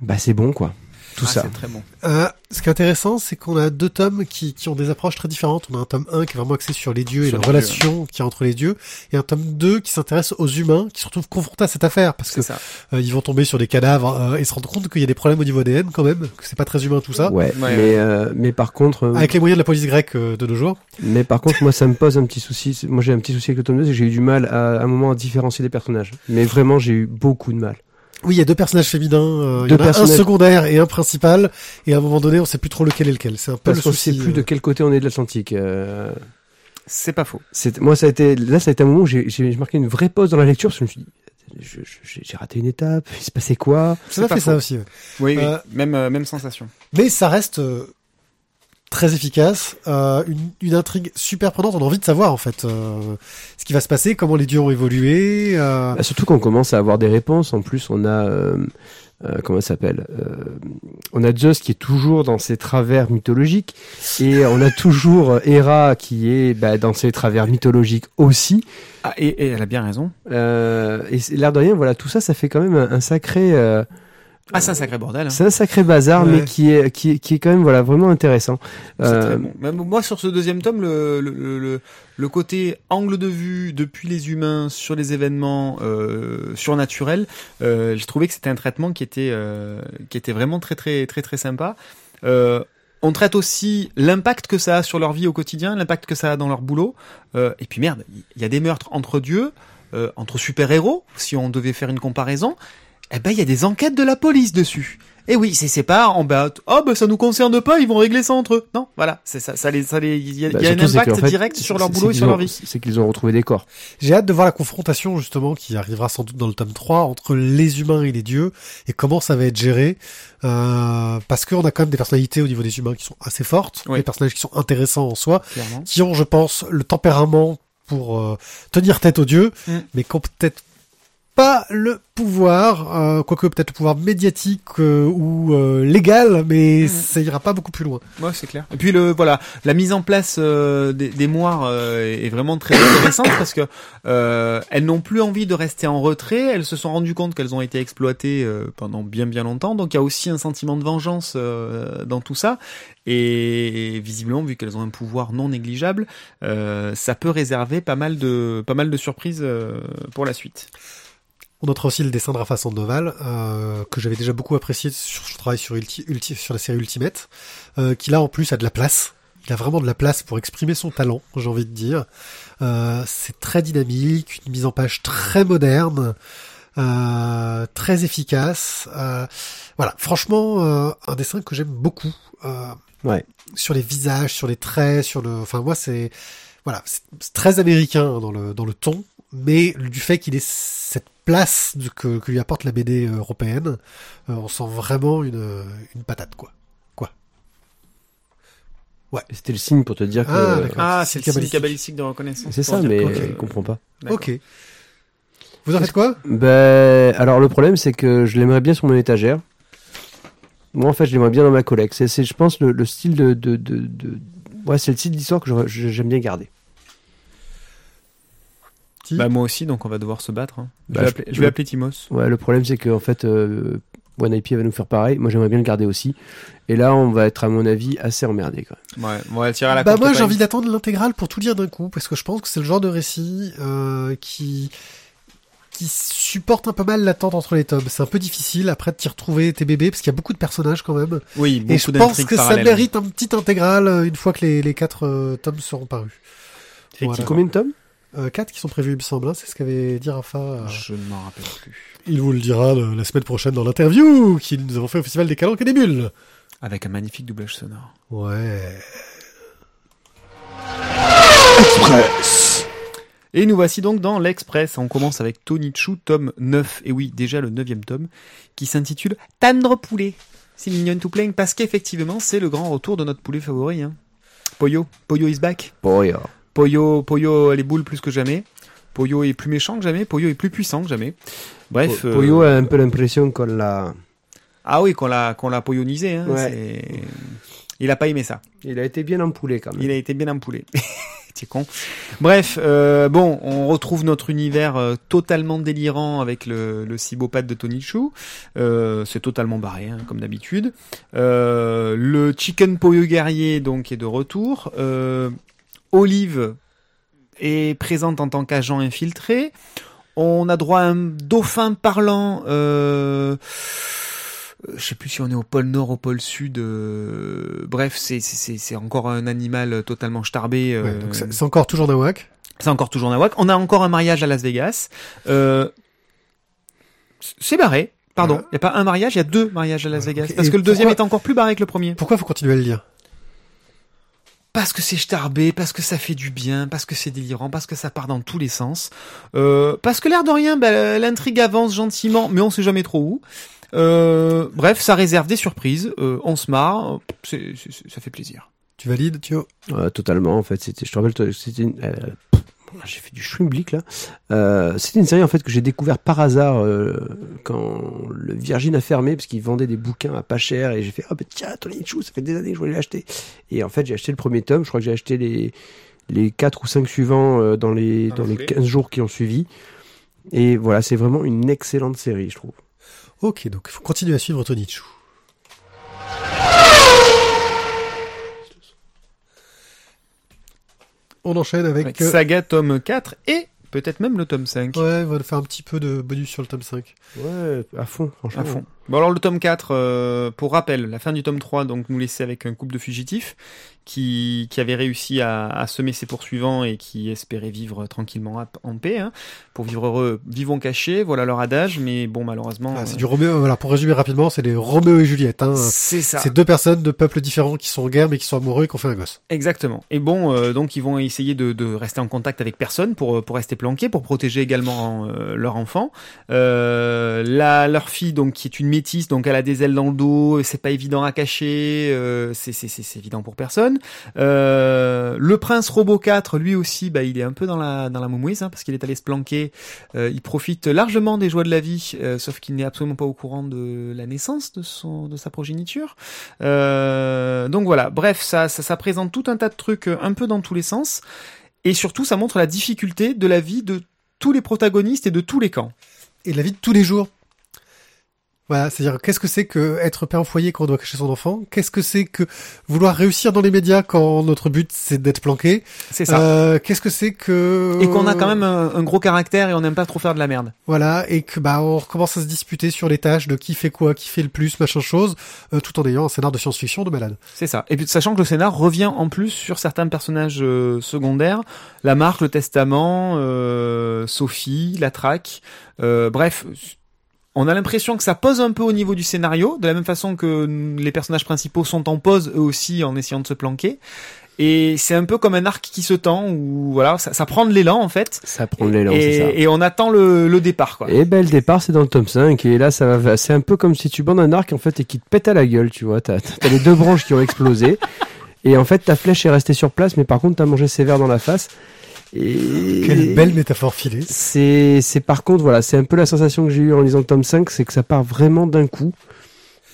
bah c'est bon quoi. Tout Ah, ça. C'est très bon. Euh, ce qui est intéressant, c'est qu'on a deux tomes qui, qui ont des approches très différentes. On a un tome 1 qui est vraiment axé sur les dieux et la relation qu'il y a entre les dieux, et un tome 2 qui s'intéresse aux humains qui se retrouvent confrontés à cette affaire parce que euh, ils vont tomber sur des cadavres euh, et se rendre compte qu'il y a des problèmes au niveau ADN quand même, que c'est pas très humain tout ça. Ouais, Ouais, mais, ouais. euh, mais par contre, euh, Avec les moyens de la police grecque euh, de nos jours. mais par contre, moi, ça me pose un petit souci. Moi, j'ai un petit souci avec le tome 2, c'est que j'ai eu du mal à, à un moment à différencier les personnages. Mais vraiment, j'ai eu beaucoup de mal. Oui, il y a deux personnages féminins, euh, il y en a un secondaire et un principal, et à un moment donné, on sait plus trop lequel est lequel. C'est un peu Parce le sait plus de euh. quel côté on est de l'Atlantique. Euh, C'est pas faux. c'est- moi, ça a été, là, ça a été un moment où j'ai, j'ai marqué une vraie pause dans la lecture, parce que je me suis dit, je- je- j'ai raté une étape, il se passait quoi? Ça m'a fait ça aussi. ouais. Oui, oui. Euh, Même, euh, même sensation. Mais ça reste euh, très efficace, euh, une, une intrigue super prenante. On a envie de savoir en fait euh, ce qui va se passer, comment les dieux ont évolué. euh, Bah, Surtout qu'on commence à avoir des réponses. En plus, on a euh, euh, comment ça s'appelle euh, On a Zeus qui est toujours dans ses travers mythologiques et on a toujours Hera qui est bah, dans ses travers mythologiques aussi. Ah, et, et elle a bien raison. Euh, et l'air de rien, voilà, tout ça, ça fait quand même un, un sacré, euh, Ah, c'est un sacré bordel. hein. c'est un sacré bazar, Ouais. mais qui est, qui est, qui est quand même voilà vraiment intéressant. Euh, très bon. Même moi, sur ce deuxième tome, le, le, le, le- le côté angle de vue depuis les humains sur les événements euh, surnaturels, euh, je trouvais que c'était un traitement qui était, euh, qui était vraiment très, très, très, très sympa. Euh, on traite aussi l'impact que ça a sur leur vie au quotidien, l'impact que ça a dans leur boulot. Euh, et puis merde, il y a des meurtres entre dieux, euh, entre super-héros, si on devait faire une comparaison. Eh ben, il y a des enquêtes de la police dessus. Et oui, c'est c'est pas en bas. Oh ben ça nous concerne pas, ils vont régler ça entre eux. Non, voilà, c'est ça, ça les, ça les, il y a, bah, il y a un impact fait, direct sur leur boulot et sur ont- leur vie. C'est qu'ils ont retrouvé des corps. J'ai hâte de voir la confrontation justement qui arrivera sans doute dans le tome 3 entre les humains et les dieux et comment ça va être géré. Euh, parce qu'on a quand même des personnalités au niveau des humains qui sont assez fortes, Oui. des personnages qui sont intéressants en soi, Clairement. qui ont, je pense, le tempérament pour euh, tenir tête aux dieux, Mm. mais qui ont peut-être pas le pouvoir, euh, quoique peut-être le pouvoir médiatique euh, ou euh, légal, mais Mm. ça ira pas beaucoup plus loin. Ouais, c'est clair. Et puis le voilà, la mise en place euh, des, des moires euh, est vraiment très intéressante parce que euh, elles n'ont plus envie de rester en retrait. Elles se sont rendues compte qu'elles ont été exploitées euh, pendant bien bien longtemps. Donc il y a aussi un sentiment de vengeance euh, dans tout ça. Et visiblement, vu qu'elles ont un pouvoir non négligeable, euh, ça peut réserver pas mal de pas mal de surprises euh, pour la suite. On notera aussi le dessin de Rafa Sandoval, euh, que j'avais déjà beaucoup apprécié sur son travail sur, Ulti, Ulti- sur la série Ultimate, euh, qui là en plus a de la place. Il a vraiment de la place pour exprimer son talent, j'ai envie de dire. Euh, c'est très dynamique, une mise en page très moderne, euh, très efficace. Euh, voilà, franchement, euh, un dessin que j'aime beaucoup. Euh, Ouais. Sur les visages, sur les traits, sur le. Enfin, moi, c'est voilà, c'est c'est très américain dans le dans le ton, mais du fait qu'il ait cette place de- que, que lui apporte la BD européenne, euh, on sent vraiment une une patate quoi. C'était le signe pour te dire que. Ah, d'accord. Ah, c'est le cabalistique. signe cabalistique de reconnaissance. c'est ça, mais que- il comprend pas. Ok. Vous en faites quoi? Ben, alors le problème, c'est que je l'aimerais bien sur mon étagère. Moi, en fait, je l'aimerais bien dans ma collecte. C'est, c'est, je pense, le, le style de, de, de, de, ouais, c'est le type d'histoire que j'aime bien garder. Bah moi aussi, donc on va devoir se battre. hein. Je, Bah, vais je- appeler, je je- vais appeler Timos. Ouais, le problème c'est que en fait, euh, One IP va nous faire pareil. Moi, j'aimerais bien le garder aussi. Et là, on va être à mon avis assez emmerdé quand même. Ouais, on va tirer à la Bah moi j'ai envie d'attendre l'intégrale pour tout dire d'un coup parce que je pense que c'est le genre de récit euh, qui qui supporte un peu mal l'attente entre les tomes. C'est un peu difficile après de t'y retrouver tes bébés parce qu'il y a beaucoup de personnages quand même. Oui, Et je beaucoup pense que ça mérite un petit intégral euh, une fois que les, les quatre euh, tomes seront parus. Voilà. Combien de tomes? Euh, quatre qui sont prévus il me semble, hein, c'est ce qu'avait dit Rafa. euh, Je ne m'en rappelle plus. Il vous le dira euh, la semaine prochaine dans l'interview que nous avons fait au Festival des Calanques et des Bulles. Avec un magnifique doublage sonore. Ouais. Et nous voici donc dans l'Express. On commence avec Tony Chu, tome 9. Et oui, déjà le neuvième tome, qui s'intitule Tendre poulet. C'est mignon tout plein parce qu'effectivement, c'est le grand retour de notre poulet favori. Hein. Poyo. Poyo is back. Boy, Poyo, Poyo a les boules plus que jamais. Poyo est plus méchant que jamais. Poyo est plus puissant que jamais. Bref. euh, Poyo a un peu l'impression qu'on l'a. Ah oui, qu'on l'a, qu'on l'a poyonisé. Hein, Ouais. Il a pas aimé ça. Il a été bien empoulé quand même. Il a été bien empoulé. T'es con. Bref, euh, bon, on retrouve notre univers euh, totalement délirant avec le, le cibopathe de Tony Chu. Euh, c'est totalement barré, hein, comme d'habitude. Le Chicken Poyo guerrier, donc, est de retour. Olive est présente en tant qu'agent infiltré. On a droit à un dauphin parlant. Euh, je sais plus si on est au pôle Nord, au pôle Sud. euh, bref, c'est c'est- c'est c'est encore un animal totalement starbé. euh, Ouais, donc c'est c'est encore toujours Nawak. c'est encore toujours Nawak. On a encore un mariage à Las Vegas. Euh, c'est barré. Pardon, il Voilà. n'y a pas un mariage, il y a deux mariages à Las Vegas. Parce Et que le deuxième pourquoi- est encore plus barré que le premier. Pourquoi faut continuer à le lire Parce que c'est starbé, parce que ça fait du bien, parce que c'est délirant, parce que ça part dans tous les sens. Euh, parce que l'air de rien, bah, l'intrigue avance gentiment, mais on sait jamais trop où. Euh, bref, ça réserve des surprises. Euh, on se marre, c'est- c'est- ça fait plaisir. Tu valides, tu Ouais, totalement en fait. C'était, je te rappelle, toi, c'était une. Euh, j'ai fait du schwimblick là. Euh, c'était une série en fait que j'ai découvert par hasard euh, quand le Virgin a fermé parce qu'ils vendaient des bouquins à pas cher et j'ai fait ah bah tiens Tony Chou ça fait des années que je voulais l'acheter et en fait j'ai acheté le premier tome je crois que j'ai acheté les les quatre ou cinq suivants euh, dans les Dans les foulée. 15 jours qui ont suivi et voilà c'est vraiment une excellente série je trouve Ok, donc il faut continuer à suivre Tony Chu. On enchaîne avec... Avec Saga tome 4 et peut-être même le tome 5. Ouais, on va faire un petit peu de bonus sur le tome 5. ouais à fond franchement À fond. Bon alors le tome 4, euh, pour rappel, la fin du tome 3 donc nous laissait avec un couple de fugitifs qui, qui avait réussi à, à semer ses poursuivants et qui espéraient vivre tranquillement à- en paix. Hein. Pour vivre heureux, vivons cachés, voilà leur adage, mais bon malheureusement... Ah, c'est euh, du Roméo, voilà, pour résumer rapidement, c'est les Roméo et Juliette. Hein. c'est ça. C'est deux personnes de peuples différents qui sont en guerre mais qui sont amoureux et qui ont fait un gosse. Exactement. Et bon, euh, donc ils vont essayer de, de rester en contact avec personne pour, pour rester planqués, pour protéger également leur enfant. La, leur fille, donc qui est une donc elle a des ailes dans le dos, c'est pas évident à cacher, euh, c'est c'est- c'est- évident pour personne. Euh, le prince Robo 4, lui aussi, bah, il est un peu dans la, dans la moumouise, hein, parce qu'il est allé se planquer. Euh, il profite largement des joies de la vie, sauf qu'il n'est absolument pas au courant de la naissance de, son, de sa progéniture. Donc voilà, bref, ça, ça, ça présente tout un tas de trucs un peu dans tous les sens. Et surtout, ça montre la difficulté de la vie de tous les protagonistes et de tous les camps. Et la vie de tous les jours. Voilà, c'est-à-dire qu'est-ce que c'est que être père au foyer quand on doit cacher son enfant? Qu'est-ce que c'est que vouloir réussir dans les médias quand notre but c'est d'être planqué? C'est ça. Euh, Qu'est-ce que c'est que Et qu'on a quand même un, un gros caractère et on n'aime pas trop faire de la merde. voilà et que bah on recommence à se disputer sur les tâches de qui fait quoi, qui fait le plus, machin chose, euh, tout en ayant un scénar de science-fiction de malade. C'est ça. Et puis sachant que le scénar revient en plus sur certains personnages euh, secondaires, la marque, le testament, euh, Sophie, la traque, euh, bref. On a l'impression que ça pose un peu au niveau du scénario, de la même façon que les personnages principaux sont en pause eux aussi en essayant de se planquer. Et c'est un peu comme un arc qui se tend, où voilà, ça, ça prend de l'élan en fait. ça prend de l'élan c'est ça Et, on attend le, le départ quoi. Et ben le départ c'est dans le tome 5 et là ça va c'est un peu comme si tu bandes un arc en fait et qui te pète à la gueule tu vois t'as t'as les deux branches qui ont explosé et en fait ta flèche est restée sur place mais par contre t'as mangé sévère dans la face et Quelle belle métaphore filée. c'est c'est par contre voilà c'est un peu la sensation que j'ai eue en lisant le tome 5 c'est que ça part vraiment d'un coup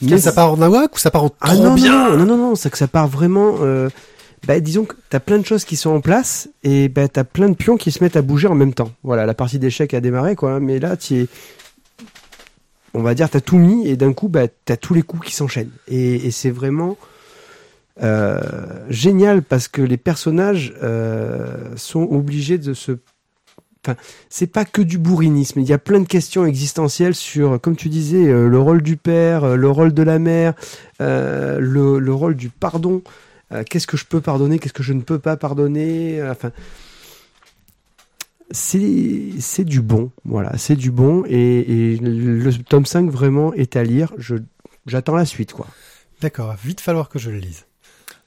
Mais ça part en nawak ou ça part en ah non, bien non, non, non, non, c'est que ça part vraiment. euh, bah, disons que t'as plein de choses qui sont en place et bah, t'as plein de pions qui se mettent à bouger en même temps. Voilà, la partie d'échecs a démarré, quoi. Mais là, tu es, on va dire, t'as tout mis et d'un coup, bah, t'as tous les coups qui s'enchaînent. Et, et c'est vraiment euh, génial parce que les personnages euh, sont obligés de se Enfin, c'est pas que du bourrinisme. Il y a plein de questions existentielles sur, comme tu disais, euh, le rôle du père, le rôle de la mère, le, le rôle du pardon. Qu'est-ce que je peux pardonner, qu'est-ce que je ne peux pas pardonner. Enfin, c'est du bon. Voilà, c'est du bon. Et, le tome 5 vraiment est à lire. Je j'attends la suite, quoi. D'accord, vite falloir que je le lise.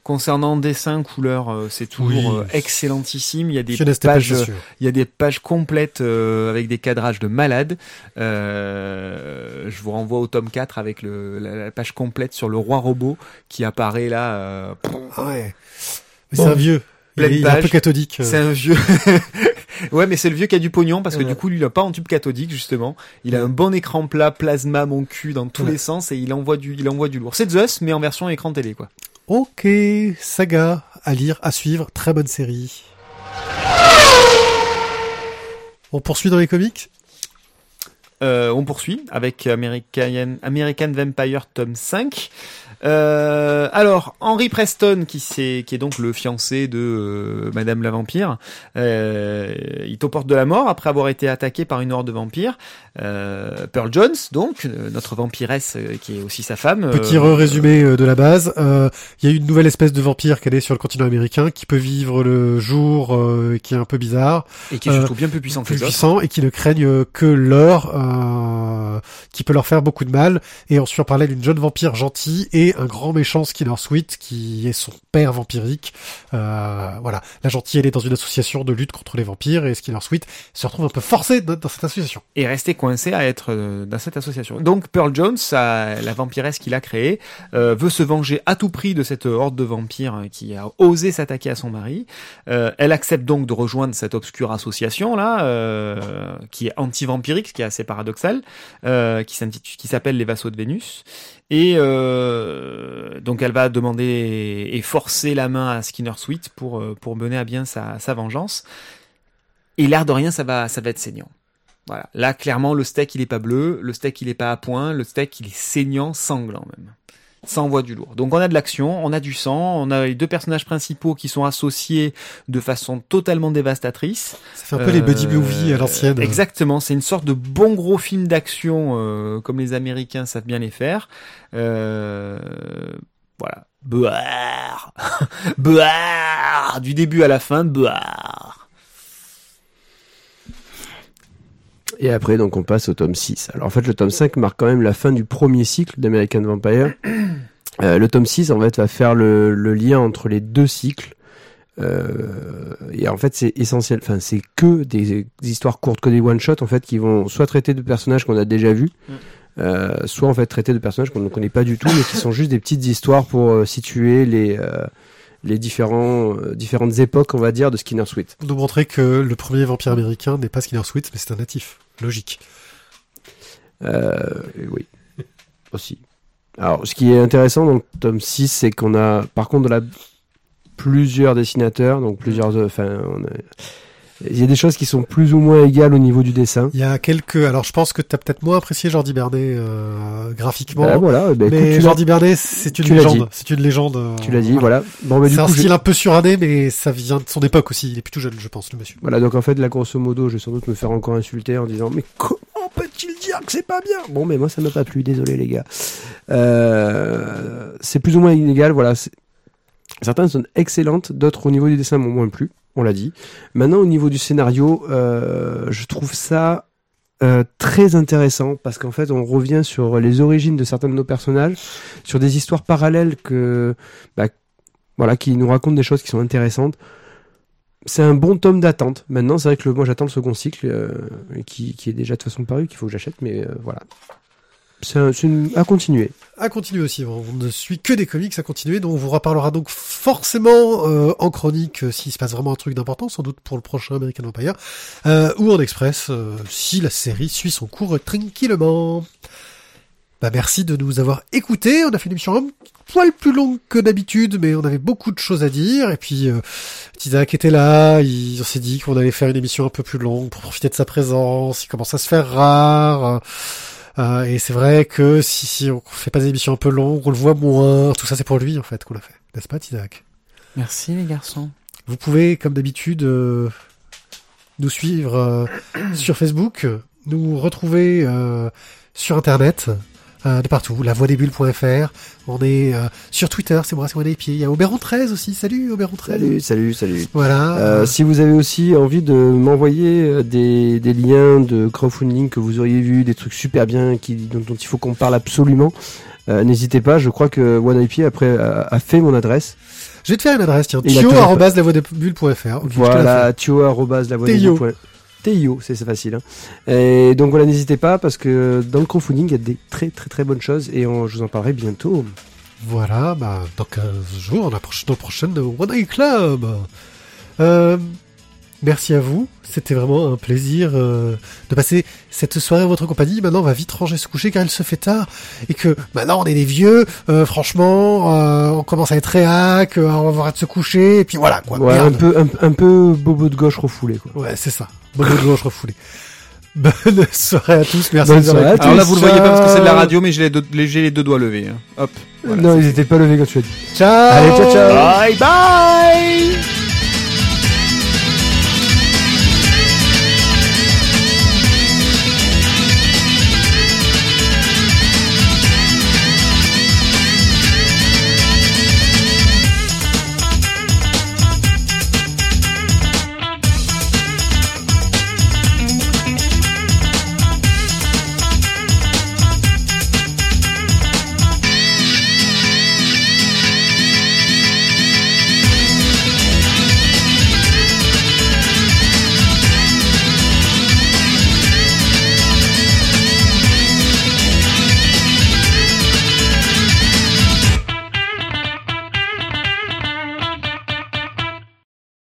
Concernant dessin, couleur, euh, c'est toujours Oui. euh, excellentissime. Il y a des pages, sûr. il y a des pages complètes euh, avec des cadrages de malades. Euh, je vous renvoie au tome 4 avec le, la, la page complète sur le roi robot qui apparaît là. euh, Ah ouais. Bon. c'est un vieux. Il il est un peu cathodique. euh. C'est un vieux. ouais, mais c'est le vieux qui a du pognon parce que Ouais. du coup, lui, il a pas en tube cathodique justement. Il a un bon écran plat, plasma, mon cul dans tous Ouais. les sens et il envoie du, il envoie du lourd. C'est Zeus, mais en version écran télé, quoi. Ok, saga à lire, à suivre, très bonne série. On poursuit dans les comics? Euh, on poursuit avec American, American Vampire tome 5. Euh, alors, Henry Preston, qui, c'est, qui est donc le fiancé de euh, Madame la Vampire, euh, il est aux portes de la mort après avoir été attaqué par une horde de vampires. Euh, Pearl Jones, donc, euh, notre vampiresse euh, qui est aussi sa femme. Petit résumé de la base. Euh, Il y a une nouvelle espèce de vampire qui est sur le continent américain, qui peut vivre le jour, euh, qui est un peu bizarre, Et qui est surtout bien plus puissant que plus les autres. puissant, et qui ne craignent que l'or, euh, qui peut leur faire beaucoup de mal. Et on suit en parallèle une jeune vampire gentille et un grand méchant Skinner Sweet, qui est son père vampirique. Euh, voilà, la gentille, elle est dans une association de lutte contre les vampires, et Skinner Sweet se retrouve un peu forcé dans dans cette association. et resté coincé à être euh, dans cette association. Donc Pearl Jones, la vampiresse qu'il a créée, euh, veut se venger à tout prix de cette horde de vampires qui a osé s'attaquer à son mari. Euh, elle accepte donc de rejoindre cette obscure association là, qui est anti-vampirique, ce qui est assez paradoxal, qui s'appelle les Vassaux de Vénus. Et euh, donc elle va demander et forcer la main à Skinner Sweet pour euh, pour mener à bien sa, vengeance. Et l'air de rien, ça va ça va être saignant. Voilà. Là, clairement, le steak, il est pas bleu, le steak, il est pas à point, le steak, il est saignant, sanglant même. Ça envoie du lourd. Donc on a de l'action, on a du sang, on a les deux personnages principaux qui sont associés de façon totalement dévastatrice. Ça fait un peu les buddy Euh, movies à l'ancienne. Exactement, c'est une sorte de bon gros film d'action euh, comme les Américains savent bien les faire. Euh, voilà. Boire Boire Du début à la fin, boire Et après, donc, on passe au tome 6. Alors, en fait, le tome 5 marque quand même la fin du premier cycle d'American Vampire. Euh, le tome 6, en fait, va faire le, le lien entre les deux cycles. Euh, et en fait, c'est essentiel. Enfin, c'est que des, des histoires courtes, que des one-shots, en fait, qui vont soit traiter de personnages qu'on a déjà vus, Mm. euh, soit, en fait, traiter de personnages qu'on ne connaît pas du tout, mais qui sont juste des petites histoires pour euh, situer les, euh, les différents, euh, différentes époques, on va dire, de Skinner Sweet. Nous montrer que le premier vampire américain n'est pas Skinner Sweet, mais c'est un natif. Logique. Euh, oui, aussi. Alors, ce qui est intéressant dans le tome 6, c'est qu'on a, par contre, là, plusieurs dessinateurs, donc plusieurs, euh, enfin, on a- il y a des choses qui sont plus ou moins égales au niveau du dessin. Il y a quelques... Alors je pense que t'as peut-être moins apprécié Jordi Bernet euh, graphiquement. Bah, voilà, bah, mais tu Jordi Bernet, c'est une tu légende. C'est une légende. tu l'as dit, voilà. Bon, bah, c'est un je- style un peu suranné, mais ça vient de son époque aussi. Il est plutôt jeune, je pense, le monsieur. Voilà, donc en fait, là, grosso modo, je vais sans doute me faire encore insulter en disant Mais comment peut-il dire que c'est pas bien? Bon, mais moi, ça m'a pas plu, désolé les gars. Euh, c'est plus ou moins inégal, voilà. Certaines sont excellentes, d'autres au niveau du dessin m'ont moins plu, on l'a dit. Maintenant, au niveau du scénario, euh, je trouve ça euh, très intéressant parce qu'en fait, on revient sur les origines de certains de nos personnages, sur des histoires parallèles que, bah, voilà, qui nous racontent des choses qui sont intéressantes c'est un bon tome d'attente. Maintenant, c'est vrai que moi j'attends le second cycle euh, qui, est déjà de toute façon paru, qu'il faut que j'achète, mais voilà. C'est à continuer. À continuer aussi, on ne suit que des comics à continuer, donc on vous reparlera donc forcément euh, en chronique euh, s'il se passe vraiment un truc d'important, sans doute pour le prochain American Vampire, euh, ou en express euh, si la série suit son cours tranquillement. bah, merci de nous avoir écoutés. On a fait une émission un poil plus longue que d'habitude, mais on avait beaucoup de choses à dire. Et puis, euh, Isaac était là. Il, on s'est dit qu'on allait faire une émission un peu plus longue pour profiter de sa présence. Il commence à se faire rare. Euh, et c'est vrai que si, si on fait pas des émissions un peu longues, on le voit moins. Tout ça, c'est pour lui en fait qu'on l'a fait, n'est-ce pas, Isaac Merci les garçons. Vous pouvez, comme d'habitude, euh, nous suivre euh, sur Facebook, nous retrouver sur Internet, euh, de partout, lavoidesbulles.fr. On est euh, sur Twitter, c'est moi, c'est moi des pieds. Il y a Oberon 13 aussi. Salut Oberon 13. Salut, salut, salut. Voilà. Euh, si vous avez aussi envie de m'envoyer euh, des, des liens de crowdfunding que vous auriez vu, des trucs super bien qui, dont, dont il faut qu'on parle absolument, euh, n'hésitez pas. Je crois que OneIP après a, a fait mon adresse. Je vais te faire une adresse, tiens. Il a toujours tio.lavoidesbulles.fr. Ok, je te la voilà, tio Théo, c'est facile. Hein. Et donc voilà, n'hésitez pas parce que dans le crowdfunding, il y a des très très très bonnes choses et on, je vous en parlerai bientôt. Voilà, bah, dans 15 jours, la prochaine, la prochaine One Eye Club. Euh, merci à vous. C'était vraiment un plaisir euh, de passer cette soirée en votre compagnie. Maintenant, on va vite ranger se coucher car il se fait tard et que maintenant on est des vieux. euh, franchement, euh, on commence à être réac, euh, on va voir de se coucher et puis voilà quoi. Ouais, un peu un, un peu bobo de gauche refoulé quoi. Ouais, c'est ça. Bonne gauche refoulée. Bonne soirée à tous. Merci Bonne de à écoutés. Alors là, vous le voyez pas parce que c'est de la radio, mais j'ai les deux, les- doigts levés. hein. Hop. Voilà, non, ils fait. étaient pas levés quand tu as dit. Ciao. Allez, ciao ciao. Bye bye